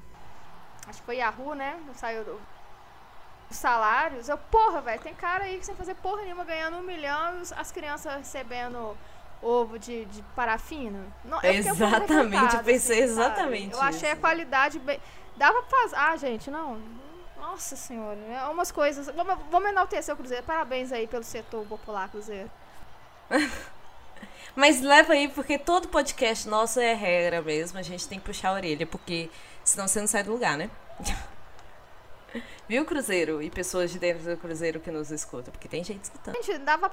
Speaker 4: Acho que foi Yahoo, né? Saiu do, os salários. Eu, porra, velho, tem cara aí que sem fazer porra nenhuma ganhando um milhão e as crianças recebendo ovo de, de parafina. Não, eu fiquei um pouco
Speaker 3: Exatamente, eu pensei
Speaker 4: assim, sabe?
Speaker 3: exatamente
Speaker 4: Eu achei a qualidade bem. Dava pra fazer. Ah, gente, não. Nossa senhora, é umas coisas. Vamos, vamos enaltecer o Cruzeiro. Parabéns aí pelo setor popular, Cruzeiro. [LAUGHS]
Speaker 3: Mas leva aí, porque todo podcast nosso é regra mesmo. A gente tem que puxar a orelha, porque senão você não sai do lugar, né? [LAUGHS] Viu, Cruzeiro? E pessoas de dentro do Cruzeiro que nos escutam, porque tem gente escutando.
Speaker 4: Gente, dava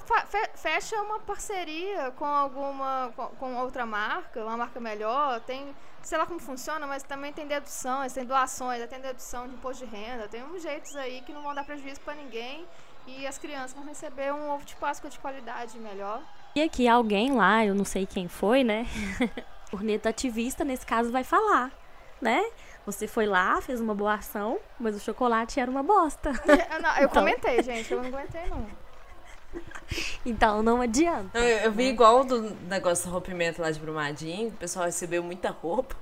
Speaker 4: fecha uma parceria com alguma com, com outra marca, uma marca melhor, tem, sei lá como funciona, mas também tem deduções, tem doações, tem dedução de imposto de renda, tem uns jeitos aí que não vão dar prejuízo pra ninguém e as crianças vão receber um ovo de Páscoa de qualidade melhor.
Speaker 2: E aqui alguém lá, eu não sei quem foi, né? [LAUGHS] Corneta ativista, nesse caso, vai falar, né? Você foi lá, fez uma boa ação, mas o chocolate era uma bosta.
Speaker 4: Eu, [LAUGHS] não, eu
Speaker 2: Então.
Speaker 4: comentei, gente, eu não aguentei não.
Speaker 2: Então não adianta.
Speaker 3: Não, eu, eu vi igual do negócio do rompimento lá de Brumadinho, o pessoal recebeu muita roupa.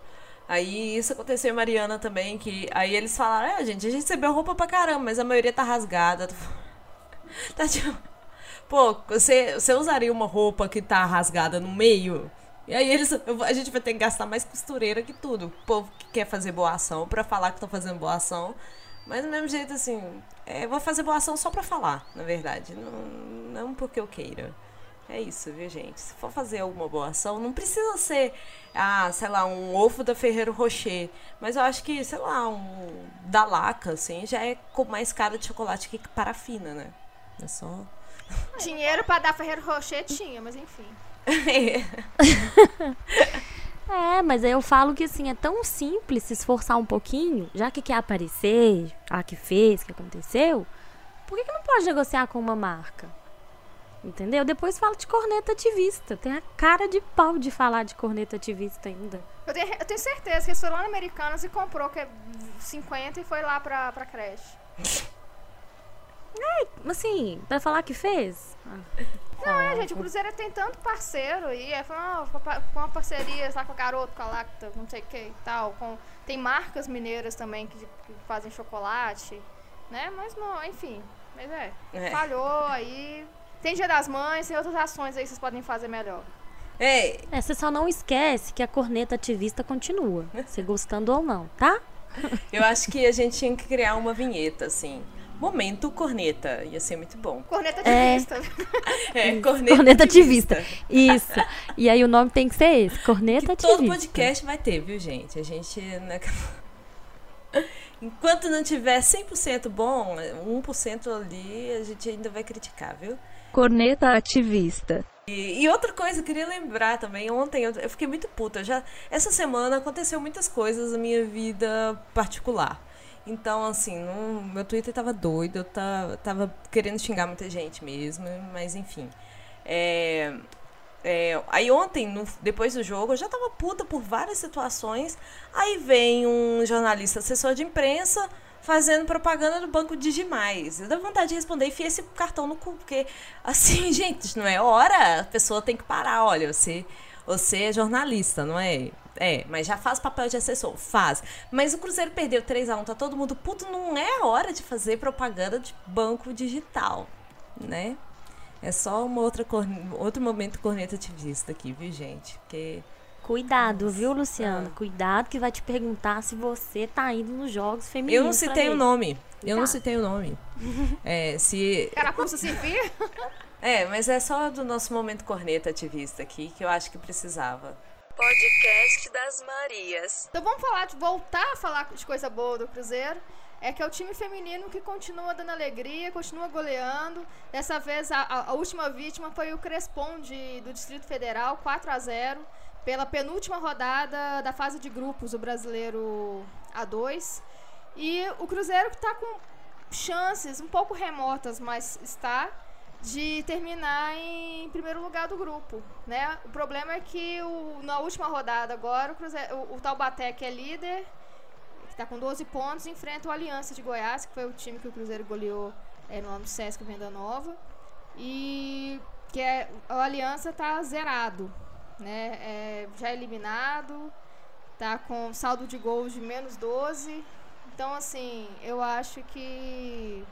Speaker 3: Aí isso aconteceu em Mariana também, que aí eles falaram, é, gente, a gente recebeu roupa pra caramba, mas a maioria tá rasgada. [LAUGHS] Tá tipo. Pô, você, você usaria uma roupa que tá rasgada no meio? E aí eles, a gente vai ter que gastar mais costureira que tudo. O povo que quer fazer boa ação pra falar que tá fazendo boa ação. Mas do mesmo jeito, assim, é, vou fazer boa ação só pra falar, na verdade. Não, não porque eu queira. É isso, viu, gente? Se for fazer alguma boa ação, não precisa ser, ah, sei lá, um ovo da Ferreiro Rocher. Mas eu acho que, sei lá, um da Laca, assim, já é com mais cara de chocolate que parafina, né? É só. [LAUGHS]
Speaker 4: Dinheiro pra dar Ferreiro Rocher tinha, mas enfim. [LAUGHS]
Speaker 2: É, mas aí eu falo que assim, é tão simples se esforçar um pouquinho, já que quer aparecer, a que fez, que aconteceu, por que, que não pode negociar com uma marca? Entendeu? Depois fala de corneta ativista. Tem a cara de pau de falar de corneta ativista ainda.
Speaker 4: Eu tenho, eu tenho certeza que eles foram Americanas e comprou que é 50 e foi lá pra, pra creche. [LAUGHS]
Speaker 2: Assim, pra falar que fez. Ah,
Speaker 4: Não, é, gente, o Cruzeiro tem tanto parceiro aí. É, foi uma, com uma parceria lá com a Garoto, com a Lacta, não sei o que e tal. Com, tem marcas mineiras também que, que fazem chocolate, né? Mas não, enfim. Mas é,
Speaker 3: É.
Speaker 4: falhou aí. Tem Dia das Mães, tem outras ações aí que vocês podem fazer melhor.
Speaker 3: É,
Speaker 2: É, você só não esquece que a corneta ativista continua. Você gostando ou não, tá?
Speaker 3: eu acho que a gente tinha que criar uma vinheta, assim. Momento corneta. Ia ser muito bom.
Speaker 4: Corneta
Speaker 2: É.
Speaker 4: ativista.
Speaker 3: É, corneta,
Speaker 2: Corneta ativista. Isso. E aí o nome tem que ser esse, corneta
Speaker 3: Que todo
Speaker 2: ativista.
Speaker 3: podcast vai ter, viu, gente? A gente. né, [LAUGHS] Enquanto não tiver 100% bom, 1% ali, a gente ainda vai criticar, viu?
Speaker 6: Corneta ativista.
Speaker 3: E, e outra coisa, eu queria lembrar também, ontem eu, eu fiquei muito puta. Já, essa semana aconteceu muitas coisas na minha vida particular. Então, assim, no, meu Twitter tava doido, eu tava, tava querendo xingar muita gente mesmo, mas enfim. É, é, aí ontem, no- depois do jogo, eu já tava puta por várias situações. Aí vem um jornalista assessor de imprensa fazendo propaganda do banco Digimais. Eu dá vontade de responder e enfia esse cartão no cu, porque assim, [LAUGHS] gente, não é hora, a pessoa tem que parar. Olha, você, você é jornalista, não é? É, mas já faz papel de assessor, faz. Mas o Cruzeiro perdeu 3 a 1 tá todo mundo puto, não é hora de fazer propaganda de banco digital, né? É só uma outra corne- outro momento corneta ativista aqui, viu, gente? Porque
Speaker 2: Cuidado, viu,
Speaker 3: Ah.
Speaker 2: Luciano? Cuidado que vai te perguntar se você tá indo nos jogos femininos.
Speaker 3: eu não citei o nome. Eu não citei o nome. É, se
Speaker 4: Carapuça servir? [LAUGHS]
Speaker 3: É, mas é só do nosso momento corneta ativista aqui que eu acho que precisava.
Speaker 5: Podcast das Marias.
Speaker 4: Então vamos falar de voltar a falar de coisa boa do Cruzeiro. É que é o time feminino que continua dando alegria, continua goleando. Dessa vez a, a- última vítima foi o Crespon de, do Distrito Federal, 4 a 0 pela penúltima rodada da fase de grupos do Brasileiro A2. E o Cruzeiro que está com chances um pouco remotas, mas está de terminar em primeiro lugar do grupo, né? O problema é que o- na última rodada agora o, Cruzeiro, o, o Taubaté que é líder, que está com 12 pontos, enfrenta o Aliança de Goiás, que foi o time que o Cruzeiro goleou é, no ano Sesc Venda Nova, e que é a Aliança está zerado, né? É, já eliminado, tá com saldo de gols de menos 12. Então assim, eu acho que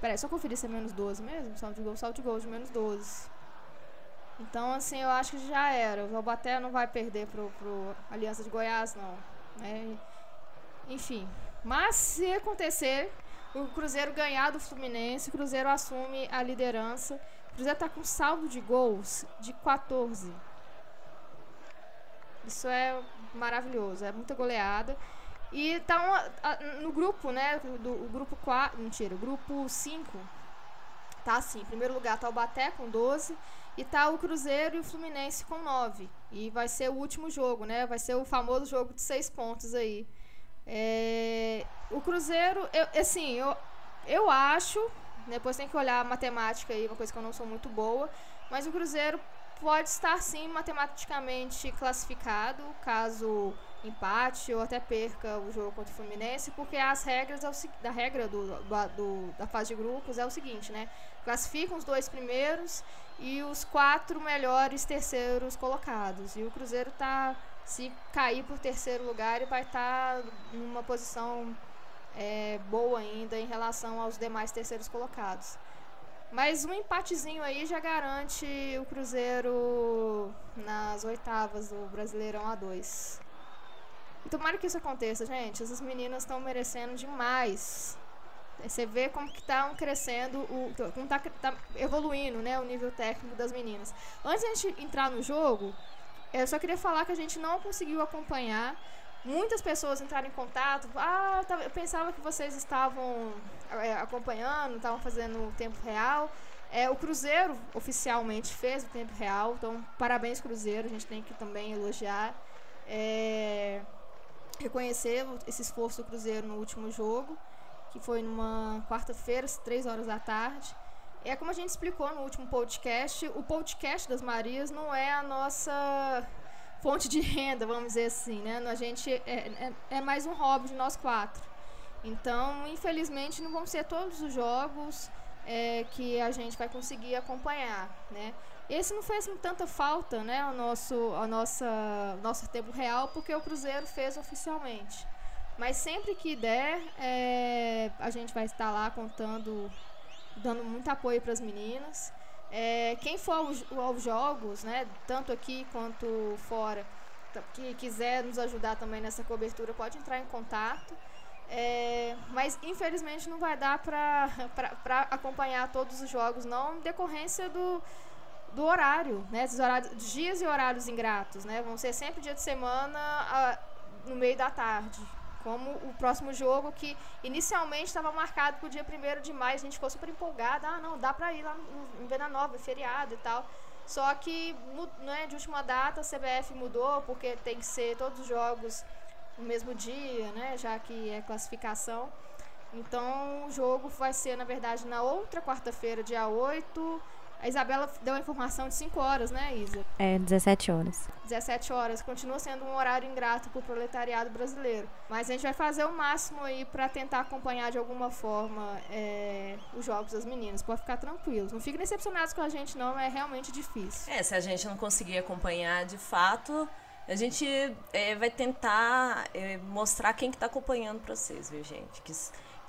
Speaker 4: Peraí, só conferir se é menos 12 mesmo? Saldo de gol, saldo de gol de menos 12. Então, assim, eu acho que já era. O Taubaté não vai perder pro, pro Aliança de Goiás, não. né? Enfim. Mas se acontecer, o Cruzeiro ganhar do Fluminense, o Cruzeiro assume a liderança. O Cruzeiro tá com saldo de gols de 14. Isso é maravilhoso, é muita goleada. E tá uma- a- no grupo, né? Do, o grupo 4. Mentira, o grupo 5. Tá assim, em primeiro lugar tá o Baté com 12. E tá o Cruzeiro e o Fluminense com 9. E vai ser o último jogo, né? Vai ser o famoso jogo de 6 pontos aí. É, o Cruzeiro, eu, assim, eu, eu acho. Depois tem que olhar a matemática aí, uma coisa que eu não sou muito boa. Mas o Cruzeiro pode estar sim matematicamente classificado, caso empate ou até perca o jogo contra o Fluminense, porque as regras é da regra do, do- da fase de grupos é o seguinte, né? Classificam os dois primeiros e os quatro melhores terceiros colocados. E o Cruzeiro tá se cair por terceiro lugar, ele vai estar numa posição é, boa ainda em relação aos demais terceiros colocados. Mas um empatezinho aí já garante o Cruzeiro nas oitavas do Brasileirão A2. Tomara que isso aconteça, gente. Essas meninas estão merecendo demais. Você vê como que tá crescendo, o, como tá, tá evoluindo, né, o nível técnico das meninas. Antes a gente entrar no jogo, eu só queria falar que a gente não conseguiu acompanhar. Muitas pessoas entraram em contato. Ah, eu pensava que vocês estavam é, acompanhando, estavam fazendo o tempo real. É, o Cruzeiro oficialmente fez o tempo real, então parabéns Cruzeiro, a gente tem que também elogiar, é, reconhecer esse esforço do Cruzeiro no último jogo, que foi numa quarta-feira, três horas da tarde. É como a gente explicou no último podcast, o podcast das Marias não é a nossa fonte de renda, vamos dizer assim, né? A gente é, é, é mais um hobby de nós quatro. Então, infelizmente, não vão ser todos os jogos é, que a gente vai conseguir acompanhar, né? Esse não fez tanta falta, né, ao nosso, ao nossa, nosso tempo real, porque o Cruzeiro fez oficialmente. Mas sempre que der, é, a gente vai estar lá contando, dando muito apoio para as meninas. É, quem for aos, aos, jogos, né, tanto aqui quanto fora, que quiser nos ajudar também nessa cobertura, pode entrar em contato. É, mas infelizmente não vai dar para acompanhar todos os jogos, não, em decorrência do, do horário, né? Dos, horários, dias e horários ingratos, né? Vão ser sempre dia de semana a, no meio da tarde. Como o próximo jogo que inicialmente estava marcado para o dia 1 de maio, a gente ficou super empolgada. Ah, não, dá para ir lá no, em Venda Nova, é feriado e tal. Só que né, de última data a CBF mudou, porque tem que ser todos os jogos no mesmo dia, né? Já que é classificação. Então o jogo vai ser, na verdade, na outra quarta-feira, dia 8. A Isabela deu a informação de 5 horas, né, Isa?
Speaker 2: É, 17 horas.
Speaker 4: 17 horas. Continua sendo um horário ingrato para o proletariado brasileiro. Mas a gente vai fazer o máximo aí para tentar acompanhar de alguma forma é, os jogos das meninas. Pode ficar tranquilos. Não fiquem decepcionados com a gente, não. É realmente difícil.
Speaker 3: É, se a gente não conseguir acompanhar de fato, a gente é, vai tentar é, mostrar quem que está acompanhando para vocês, viu, gente? Que,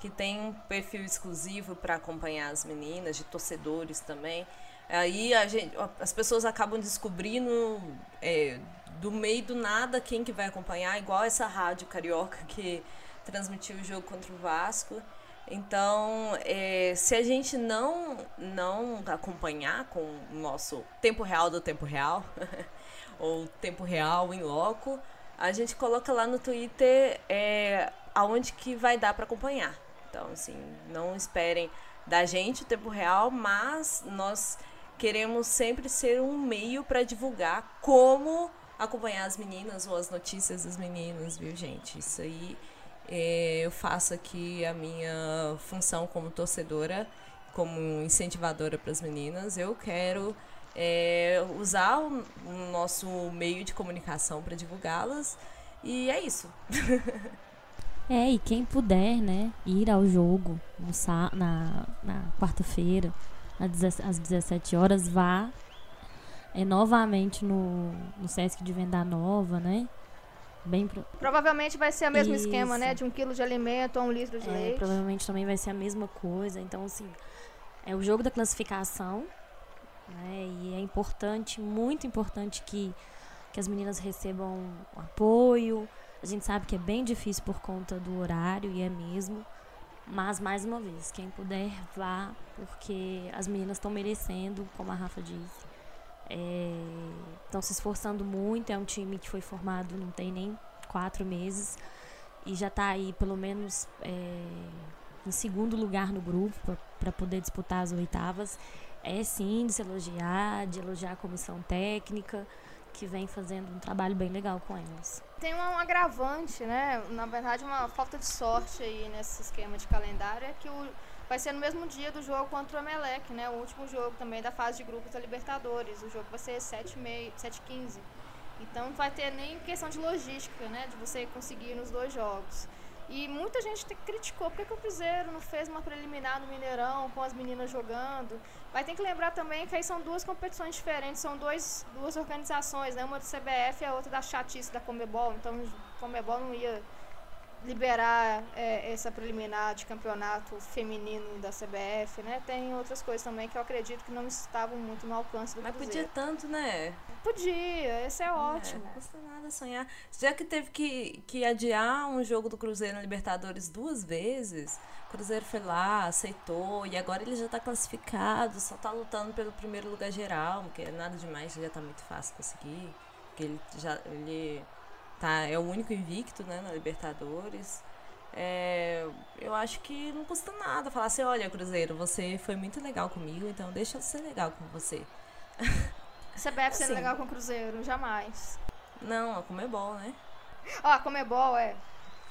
Speaker 3: que tem um perfil exclusivo para acompanhar as meninas, de torcedores também. Aí gente, as pessoas acabam descobrindo é, do meio do nada quem que vai acompanhar, igual essa rádio carioca que transmitiu o jogo contra o Vasco. Então, é, se a gente não, não acompanhar com o nosso tempo real do tempo real, [LAUGHS] ou tempo real, em loco, a gente coloca lá no Twitter é, aonde que vai dar para acompanhar. Então, assim, não esperem da gente o tempo real, mas nós queremos sempre ser um meio para divulgar como acompanhar as meninas ou as notícias das meninas, viu, gente? Isso aí é, eu faço aqui a minha função como torcedora, como incentivadora para as meninas. Eu quero é, usar o, o nosso meio de comunicação para divulgá-las. E é isso. [LAUGHS]
Speaker 2: é, e quem puder, né, ir ao jogo no, na, na quarta-feira, às 17 horas, vá é, novamente no, no Sesc de Venda Nova, né? Bem pro...
Speaker 4: Provavelmente vai ser o mesmo Isso. esquema, né? De um quilo de alimento ou um litro de
Speaker 2: é,
Speaker 4: leite.
Speaker 2: Provavelmente também vai ser a mesma coisa. Então, assim, é o jogo da classificação, né? E é importante, muito importante que, que as meninas recebam apoio. A gente sabe que é bem difícil por conta do horário, e é mesmo. Mas, mais uma vez, quem puder, vá, porque as meninas estão merecendo, como a Rafa disse. Estão é, se esforçando muito. É um time que foi formado não tem nem quatro meses e já está aí, pelo menos, é, em segundo lugar no grupo para poder disputar as oitavas é sim de se elogiar, de elogiar a comissão técnica, que vem fazendo um trabalho bem legal com elas.
Speaker 4: Tem um agravante, né? Na verdade, uma falta de sorte aí nesse esquema de calendário é que o, vai ser no mesmo dia do jogo contra o Emelec, né? O último jogo também da fase de grupos da Libertadores. O jogo vai ser 7h15. Então não vai ter nem questão de logística, né? De você conseguir nos dois jogos. E muita gente criticou porque que o Cruzeiro não fez uma preliminar no Mineirão com as meninas jogando. Vai ter que lembrar também que aí são duas competições diferentes, são dois, duas organizações, né? uma do CBF e a outra da chatice da Comebol. Então o Comebol não ia liberar é, essa preliminar de campeonato feminino da CBF, né? Tem outras coisas também que eu acredito que não estavam muito no alcance do
Speaker 3: Mas
Speaker 4: Cruzeiro.
Speaker 3: podia tanto, né?
Speaker 4: Podia, esse é ótimo.
Speaker 3: É, não custa nada sonhar. Já que teve que, que adiar um jogo do Cruzeiro na Libertadores duas vezes, o Cruzeiro foi lá, aceitou, e agora ele já tá classificado, só tá lutando pelo primeiro lugar geral, que é nada demais, já tá muito fácil conseguir. Porque ele já ele tá, é o único invicto né, na Libertadores. É, eu acho que não custa nada falar assim, olha, Cruzeiro, você foi muito legal comigo, então deixa eu ser legal com você. [LAUGHS]
Speaker 4: CBF sendo
Speaker 3: Assim.
Speaker 4: legal com o Cruzeiro, jamais.
Speaker 3: Não, a Comebol, né?
Speaker 4: Ó, a Comebol, é.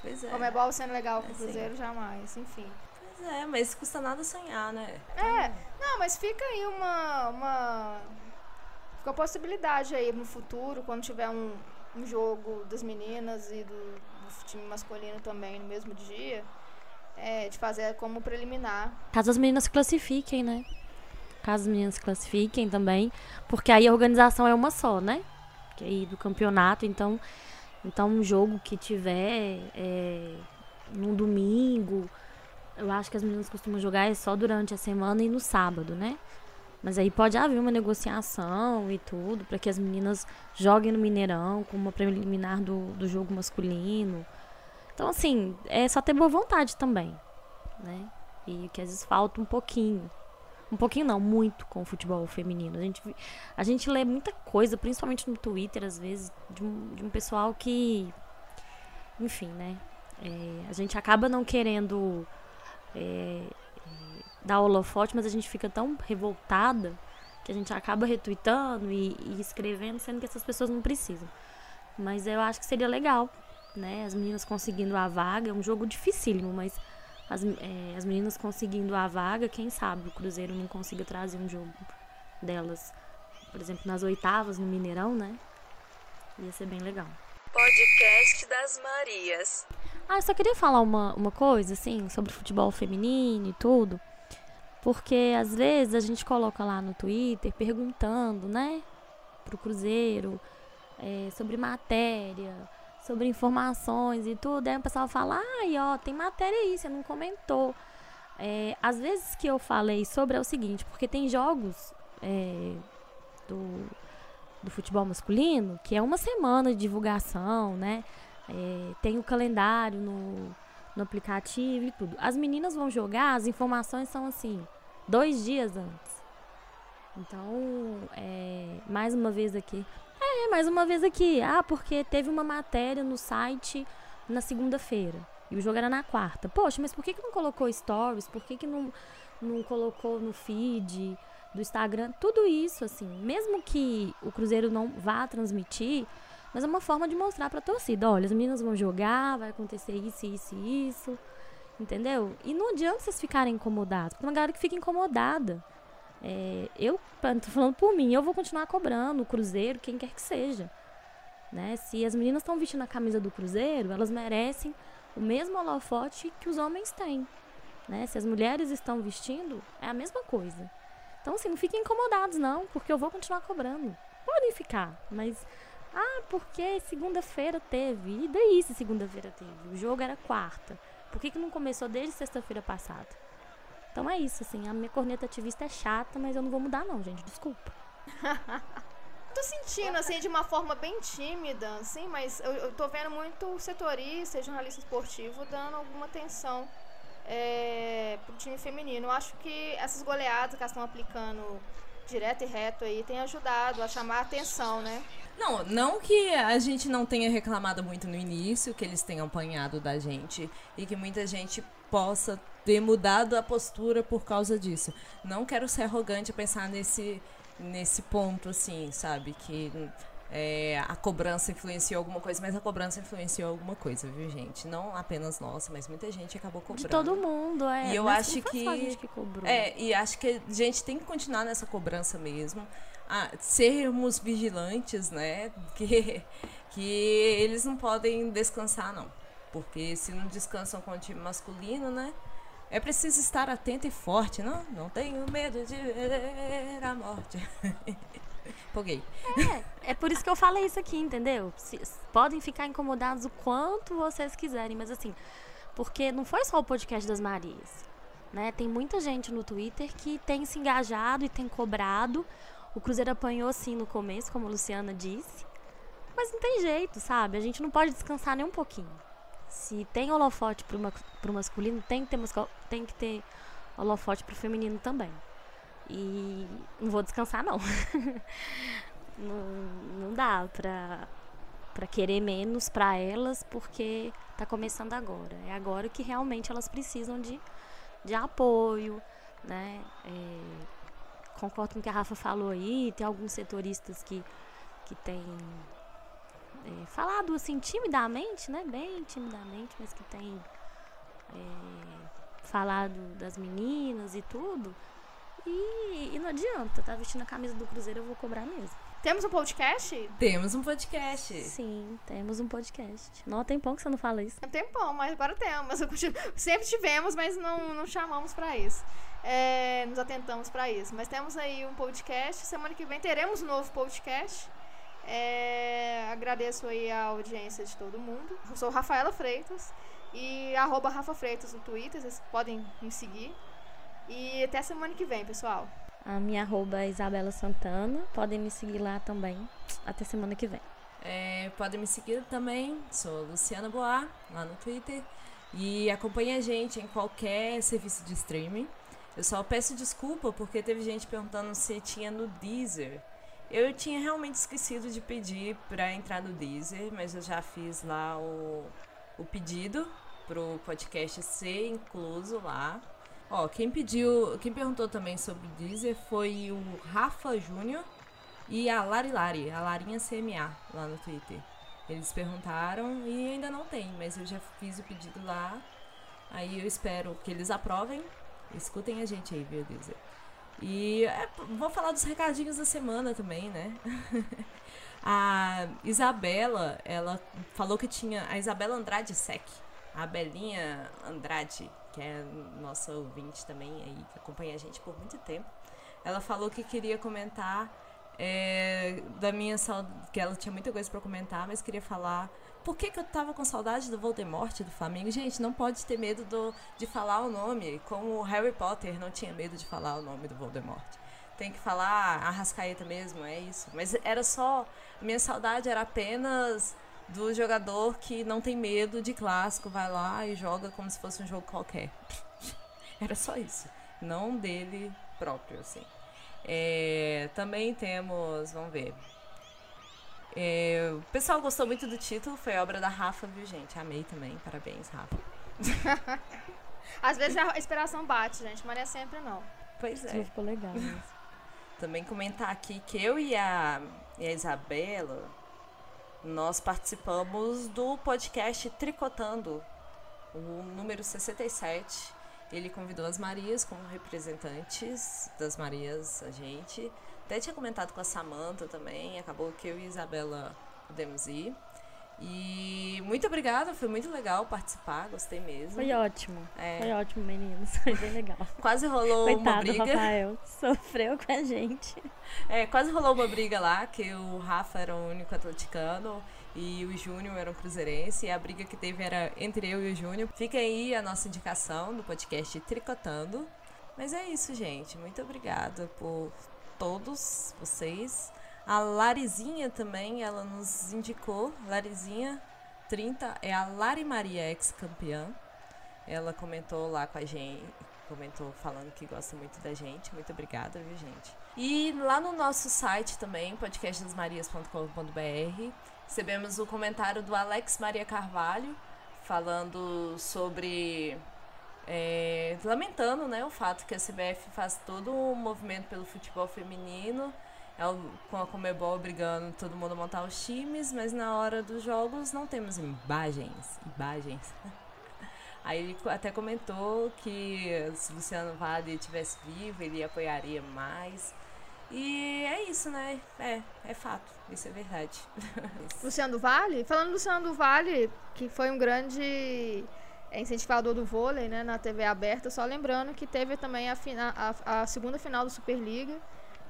Speaker 3: Pois é.
Speaker 4: Comebol sendo legal com o
Speaker 3: É.
Speaker 4: Cruzeiro, jamais. Enfim.
Speaker 3: Pois é, mas custa nada sonhar, né?
Speaker 4: É, não, mas fica aí uma. uma fica a possibilidade aí no futuro, quando tiver um, um jogo das meninas e do, do time masculino também no mesmo dia, é, de fazer como preliminar.
Speaker 2: Caso as meninas se classifiquem, né? Caso as meninas se classifiquem também. Porque aí a organização é uma só, né? Que aí do campeonato, então. Então um jogo que tiver é, num domingo. Eu acho que as meninas costumam jogar é só durante a semana e no sábado, né? Mas aí pode haver uma negociação e tudo, para que as meninas joguem no Mineirão, com uma preliminar do, do jogo masculino. Então, assim, é só ter boa vontade também, né? E que às vezes falta um pouquinho. Um pouquinho não, muito com o futebol feminino. A gente, a gente lê muita coisa, principalmente no Twitter, às vezes, de um, de um pessoal que. Enfim, né? É, a gente acaba não querendo é, é, dar holofote, mas a gente fica tão revoltada que a gente acaba retweetando e, e escrevendo, sendo que essas pessoas não precisam. Mas eu acho que seria legal, né? As meninas conseguindo a vaga, é um jogo dificílimo, mas as, é, as meninas conseguindo a vaga, quem sabe o Cruzeiro não consiga trazer um jogo delas, por exemplo, nas oitavas no Mineirão, né? Ia ser bem legal.
Speaker 5: Podcast das Marias.
Speaker 2: Ah, eu só queria falar uma, uma coisa, assim, sobre futebol feminino e tudo. Porque às vezes a gente coloca lá no Twitter perguntando, né, pro Cruzeiro é, sobre matéria, sobre informações e tudo. Aí o pessoal fala, ai, ó, tem matéria aí, você não comentou. É, às vezes que eu falei sobre é o seguinte, porque tem jogos é, do, do futebol masculino que é uma semana de divulgação, né? É, tem o calendário no, no aplicativo e tudo. As meninas vão jogar, as informações são assim, dois dias antes. Então, é, mais uma vez aqui. É, mais uma vez aqui. Ah, porque teve uma matéria no site na segunda-feira. E o jogo era na quarta. Poxa, mas por que, que não colocou stories? Por que, que não, não colocou no feed do Instagram? Tudo isso, assim. Mesmo que o Cruzeiro não vá transmitir, mas é uma forma de mostrar pra torcida, olha, as meninas vão jogar, vai acontecer isso, isso e isso. Entendeu? E não adianta vocês ficarem incomodados. Porque tem uma galera que fica incomodada. É, eu, tô falando por mim, eu vou continuar cobrando o Cruzeiro, quem quer que seja. Né? Se as meninas estão vestindo a camisa do Cruzeiro, elas merecem o mesmo holofote que os homens têm. Né? Se as mulheres estão vestindo, é a mesma coisa. Então, assim, não fiquem incomodados, não, porque eu vou continuar cobrando. Podem ficar, mas ah, porque segunda-feira teve. E daí se segunda-feira teve? O jogo era quarta. Por que, que não começou desde sexta-feira passada? Então é isso, assim. A minha corneta ativista é chata, mas eu não vou mudar, não, gente. Desculpa. [LAUGHS]
Speaker 4: Tô sentindo, assim, de uma forma bem tímida, assim, mas eu, eu tô vendo muito setorista e jornalista esportivo dando alguma atenção é, pro time feminino. Eu acho que essas goleadas que elas estão aplicando direto e reto aí tem ajudado a chamar a atenção, né?
Speaker 3: Não, não que a gente não tenha reclamado muito no início, que eles tenham apanhado da gente e que muita gente possa ter mudado a postura por causa disso. Não quero ser arrogante a pensar nesse, nesse ponto, assim, sabe? Que é, a cobrança influenciou alguma coisa, mas a cobrança influenciou alguma coisa, viu, gente? Não apenas nossa, mas muita gente acabou cobrando.
Speaker 2: De todo mundo, é.
Speaker 3: E eu
Speaker 2: Mas
Speaker 3: acho que.
Speaker 2: só a gente que cobrou.
Speaker 3: É, e acho que a gente tem que continuar nessa cobrança mesmo. Ah, sermos vigilantes, né? [LAUGHS] Que, que eles não podem descansar, não. Porque se não descansam com o time masculino, né? É preciso estar atento e forte, não? Não tenho medo de ver a morte. [LAUGHS] Empolguei.
Speaker 2: É por isso que eu falei isso aqui, entendeu? Podem ficar incomodados o quanto vocês quiserem, mas assim, porque não foi só o podcast das Marias, né? Tem muita gente no Twitter que tem se engajado e tem cobrado O Cruzeiro apanhou sim no começo, como a Luciana disse. Mas não tem jeito, sabe? A gente não pode descansar nem um pouquinho. Se tem holofote pro, ma pro masculino, tem que ter, tem que ter holofote pro feminino também. E não vou descansar, não. [LAUGHS] não, não dá pra, pra querer menos pra elas, porque tá começando agora. É agora que realmente elas precisam de, de apoio, né? É, concordo com o que a Rafa falou aí, tem alguns setoristas que, que têm é, falado assim timidamente, né? Bem timidamente, mas que têm é, falado das meninas e tudo. E, e não adianta, tá vestindo a camisa do Cruzeiro, eu vou cobrar mesmo.
Speaker 4: Temos um podcast?
Speaker 3: Temos um podcast.
Speaker 2: Sim, temos um podcast. Não tem pão que você não fala isso.
Speaker 4: Um tempão, mas agora temos. Continuo- Sempre tivemos, mas não, não chamamos pra isso. É, nos atentamos pra isso. Mas temos aí um podcast. Semana que vem teremos um novo podcast. É, agradeço aí a audiência de todo mundo. Eu sou Rafaela Freitas e arroba Rafa Freitas no Twitter. Vocês podem me seguir. E até semana que vem, pessoal.
Speaker 2: A minha arroba é Isabela Santana. Podem me seguir lá também. Até semana que vem.
Speaker 3: É, podem me seguir também, sou Luciana Boar, lá no Twitter. E acompanhe a gente em qualquer serviço de streaming. Eu só peço desculpa porque teve gente perguntando se tinha no Deezer. Eu tinha realmente esquecido de pedir pra entrar no Deezer, mas eu já fiz lá o, o pedido pro podcast ser incluso lá. Ó, quem pediu, quem perguntou também sobre o Deezer foi o Rafa Júnior e a Lari Lari, a Larinha CMA, lá no Twitter. Eles perguntaram e ainda não tem, mas eu já fiz o pedido lá. Aí eu espero que eles aprovem. Escutem a gente aí, viu, Deezer. E é, vou falar dos recadinhos da semana também, né? [LAUGHS] a Isabela, ela falou que tinha. A Isabela Andrade Sec, a Belinha Andrade, que é nossa ouvinte também aí, que acompanha a gente por muito tempo. Ela falou que queria comentar é, da minha saudade, que ela tinha muita coisa pra comentar, mas queria falar por que, que eu tava com saudade do Voldemort do Flamengo. Gente, não pode ter medo do, de falar o nome, como o Harry Potter não tinha medo de falar o nome do Voldemort. Tem que falar Arrascaeta mesmo, é isso. Mas era só. Minha saudade era apenas do jogador que não tem medo de clássico, vai lá e joga como se fosse um jogo qualquer. [LAUGHS] Era só isso. Não dele próprio, assim. É, também temos, vamos ver. É, o pessoal gostou muito do título, foi obra da Rafa, viu, gente? Amei também, parabéns, Rafa. [LAUGHS]
Speaker 4: Às vezes a inspiração bate, gente, mas não é sempre não.
Speaker 3: Pois é.
Speaker 2: ficou legal. Mas...
Speaker 3: Também comentar aqui que eu e a, e a Isabela, nós participamos do podcast Tricotando, o número 67. Ele convidou as Marias como representantes das Marias, a gente. Até tinha comentado com a Samanta também, acabou que eu e a Isabela pudemos ir. E muito obrigada, foi muito legal participar, gostei mesmo.
Speaker 2: Foi ótimo.
Speaker 3: É.
Speaker 2: Foi ótimo, meninos. [LAUGHS] Foi bem legal.
Speaker 3: Quase rolou uma
Speaker 2: Coitado,
Speaker 3: briga.
Speaker 2: Rafael. [LAUGHS] Sofreu com a gente.
Speaker 3: É, quase rolou uma briga lá, que o Rafa era o único atleticano e o Júnior era um cruzeirense, e a briga que teve era entre eu e o Júnior. Fica aí a nossa indicação do podcast Tricotando. Mas é isso, gente. Muito obrigada por todos vocês. A Larizinha também, ela nos indicou. Larizinha 30 é a Lari Maria ex-campeã. Ela comentou lá com a gente, comentou falando que gosta muito da gente. Muito obrigada, viu, gente? E lá no nosso site também, podcastdasmarias.com.br, recebemos o comentário do Alex Maria Carvalho, falando sobre. É, lamentando né, o fato que a CBF faz todo um movimento pelo futebol feminino, é com a Comebol brigando todo mundo a montar os times, mas na hora dos jogos não temos imagens. Imagens. [LAUGHS] Aí ele até comentou que se Luciano Vale estivesse vivo, ele apoiaria mais. E é isso, né? É, é fato. Isso é verdade. [LAUGHS]
Speaker 4: Luciano Vale? Falando do Luciano Vale, que foi um grande é, incentivador do vôlei né, na TV aberta, só lembrando que teve também a, fina- a- a segunda final do Superliga,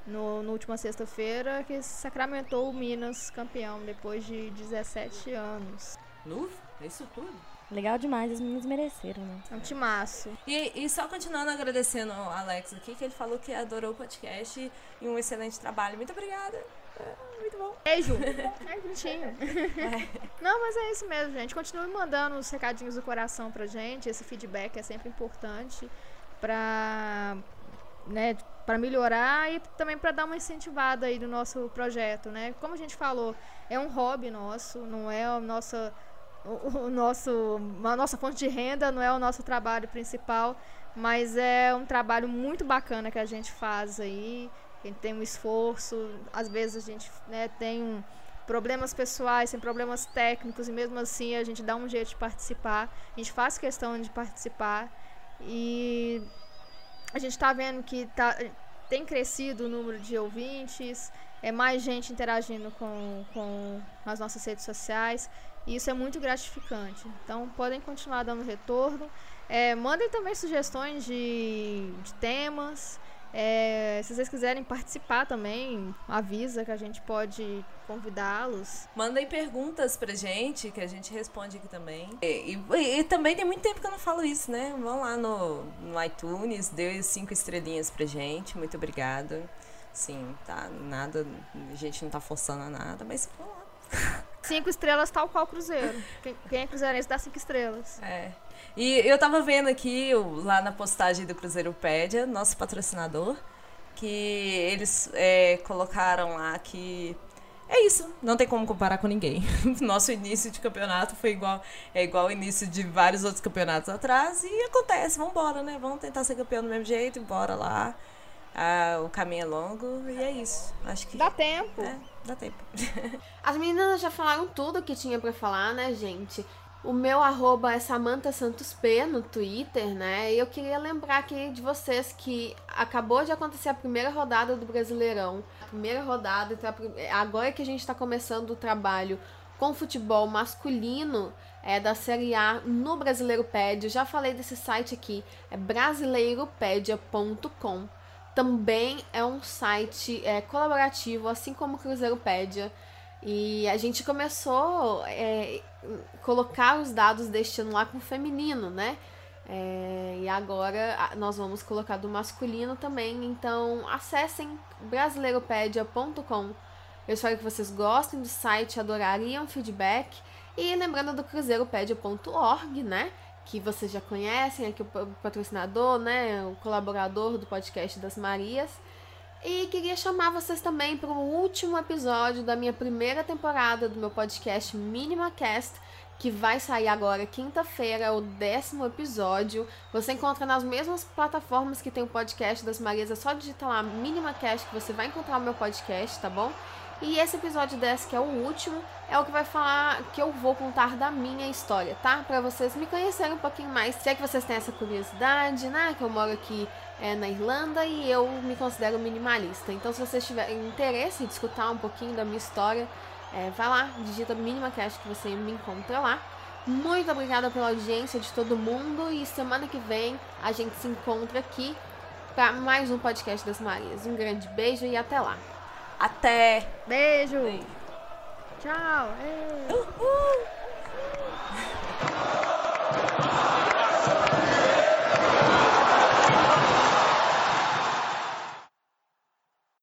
Speaker 4: no, no última sexta-feira, que sacramentou o Minas campeão depois de 17 anos.
Speaker 3: Nu? É isso tudo.
Speaker 2: Legal demais, as meninas mereceram, né?
Speaker 4: É um timaço.
Speaker 3: E, e só continuando agradecendo ao Alex aqui, que ele falou que adorou o podcast e um excelente trabalho. Muito obrigada. É, muito bom.
Speaker 4: Beijo. [LAUGHS] É bonitinho. Não, mas é isso mesmo, gente. Continue mandando os recadinhos do coração pra gente. Esse feedback é sempre importante pra, né, pra melhorar e também pra dar uma incentivada aí no nosso projeto, né? Como a gente falou, é um hobby nosso, não é a nossa, o, o nosso, a nossa fonte de renda, não é o nosso trabalho principal, mas é um trabalho muito bacana que a gente faz aí. A gente tem um esforço, às vezes a gente né, tem um- problemas pessoais, tem problemas técnicos, e mesmo assim a gente dá um jeito de participar. A gente faz questão de participar. E a gente está vendo que tá, tem crescido o número de ouvintes, é mais gente interagindo com, com as nossas redes sociais. E isso é muito gratificante. Então podem continuar dando retorno. É, mandem também sugestões de, de temas. É, se vocês quiserem participar também, avisa que a gente pode convidá-los.
Speaker 3: Mandem perguntas pra gente, que a gente responde aqui também. E, e- e também tem muito tempo que eu não falo isso, né? Vão lá no, no iTunes, dê cinco estrelinhas pra gente. Muito obrigada. Sim, tá, nada, a gente não tá forçando a nada, mas vão lá. [LAUGHS]
Speaker 4: Cinco estrelas, tal qual Cruzeiro. Quem, quem é cruzeirense dá cinco estrelas.
Speaker 3: É. E eu tava vendo aqui, lá na postagem do Cruzeiropédia, nosso patrocinador, que eles é, colocaram lá que é isso, não tem como comparar com ninguém. [LAUGHS] Nosso início de campeonato foi igual, é igual o início de vários outros campeonatos atrás e acontece, vambora, né? Vamos tentar ser campeão do mesmo jeito, bora lá. Ah, o caminho é longo e é isso. Acho que
Speaker 4: Dá tempo.
Speaker 3: é, dá tempo. [LAUGHS]
Speaker 1: As meninas já falaram tudo que tinha pra falar, né, gente? O meu arroba é Samantha Santos P no Twitter, né? E eu queria lembrar aqui de vocês que acabou de acontecer a primeira rodada do Brasileirão. A primeira rodada, então agora que a gente tá começando o trabalho com futebol masculino é, da Série A no Brasileiro. Eu já falei desse site aqui, é brasileiropedia.com. Também é um site é, colaborativo, assim como o Cruzeiropédia. E a gente começou é, colocar os dados deste ano lá com o feminino, né? É, e agora nós vamos colocar do masculino também. Então acessem brasileiropedia.com. Eu espero que vocês gostem do site, adorariam feedback. E lembrando do cruzeiropedia.org, né? Que vocês já conhecem, aqui o patrocinador, né? O colaborador do podcast das Marias. E queria chamar vocês também para o último episódio da minha primeira temporada do meu podcast Minima Cast, que vai sair agora quinta-feira, o décimo episódio. Você encontra nas mesmas plataformas que tem o podcast das Marias, é só digitar lá Minima Cast que você vai encontrar o meu podcast, tá bom? E esse episódio desse, que é o último, é o que vai falar que eu vou contar da minha história, tá? Pra vocês me conhecerem um pouquinho mais. Se é que vocês têm essa curiosidade, né? Que eu moro aqui é, na Irlanda e eu me considero minimalista. Então, se vocês tiverem interesse de escutar um pouquinho da minha história, é, vai lá, digita Mínima Cast que você me encontra lá. Muito obrigada pela audiência de todo mundo e semana que vem a gente se encontra aqui para mais um podcast das Marias. Um grande beijo e até lá.
Speaker 3: Até!
Speaker 4: Beijo. Tchau. Ei.
Speaker 3: Uhul!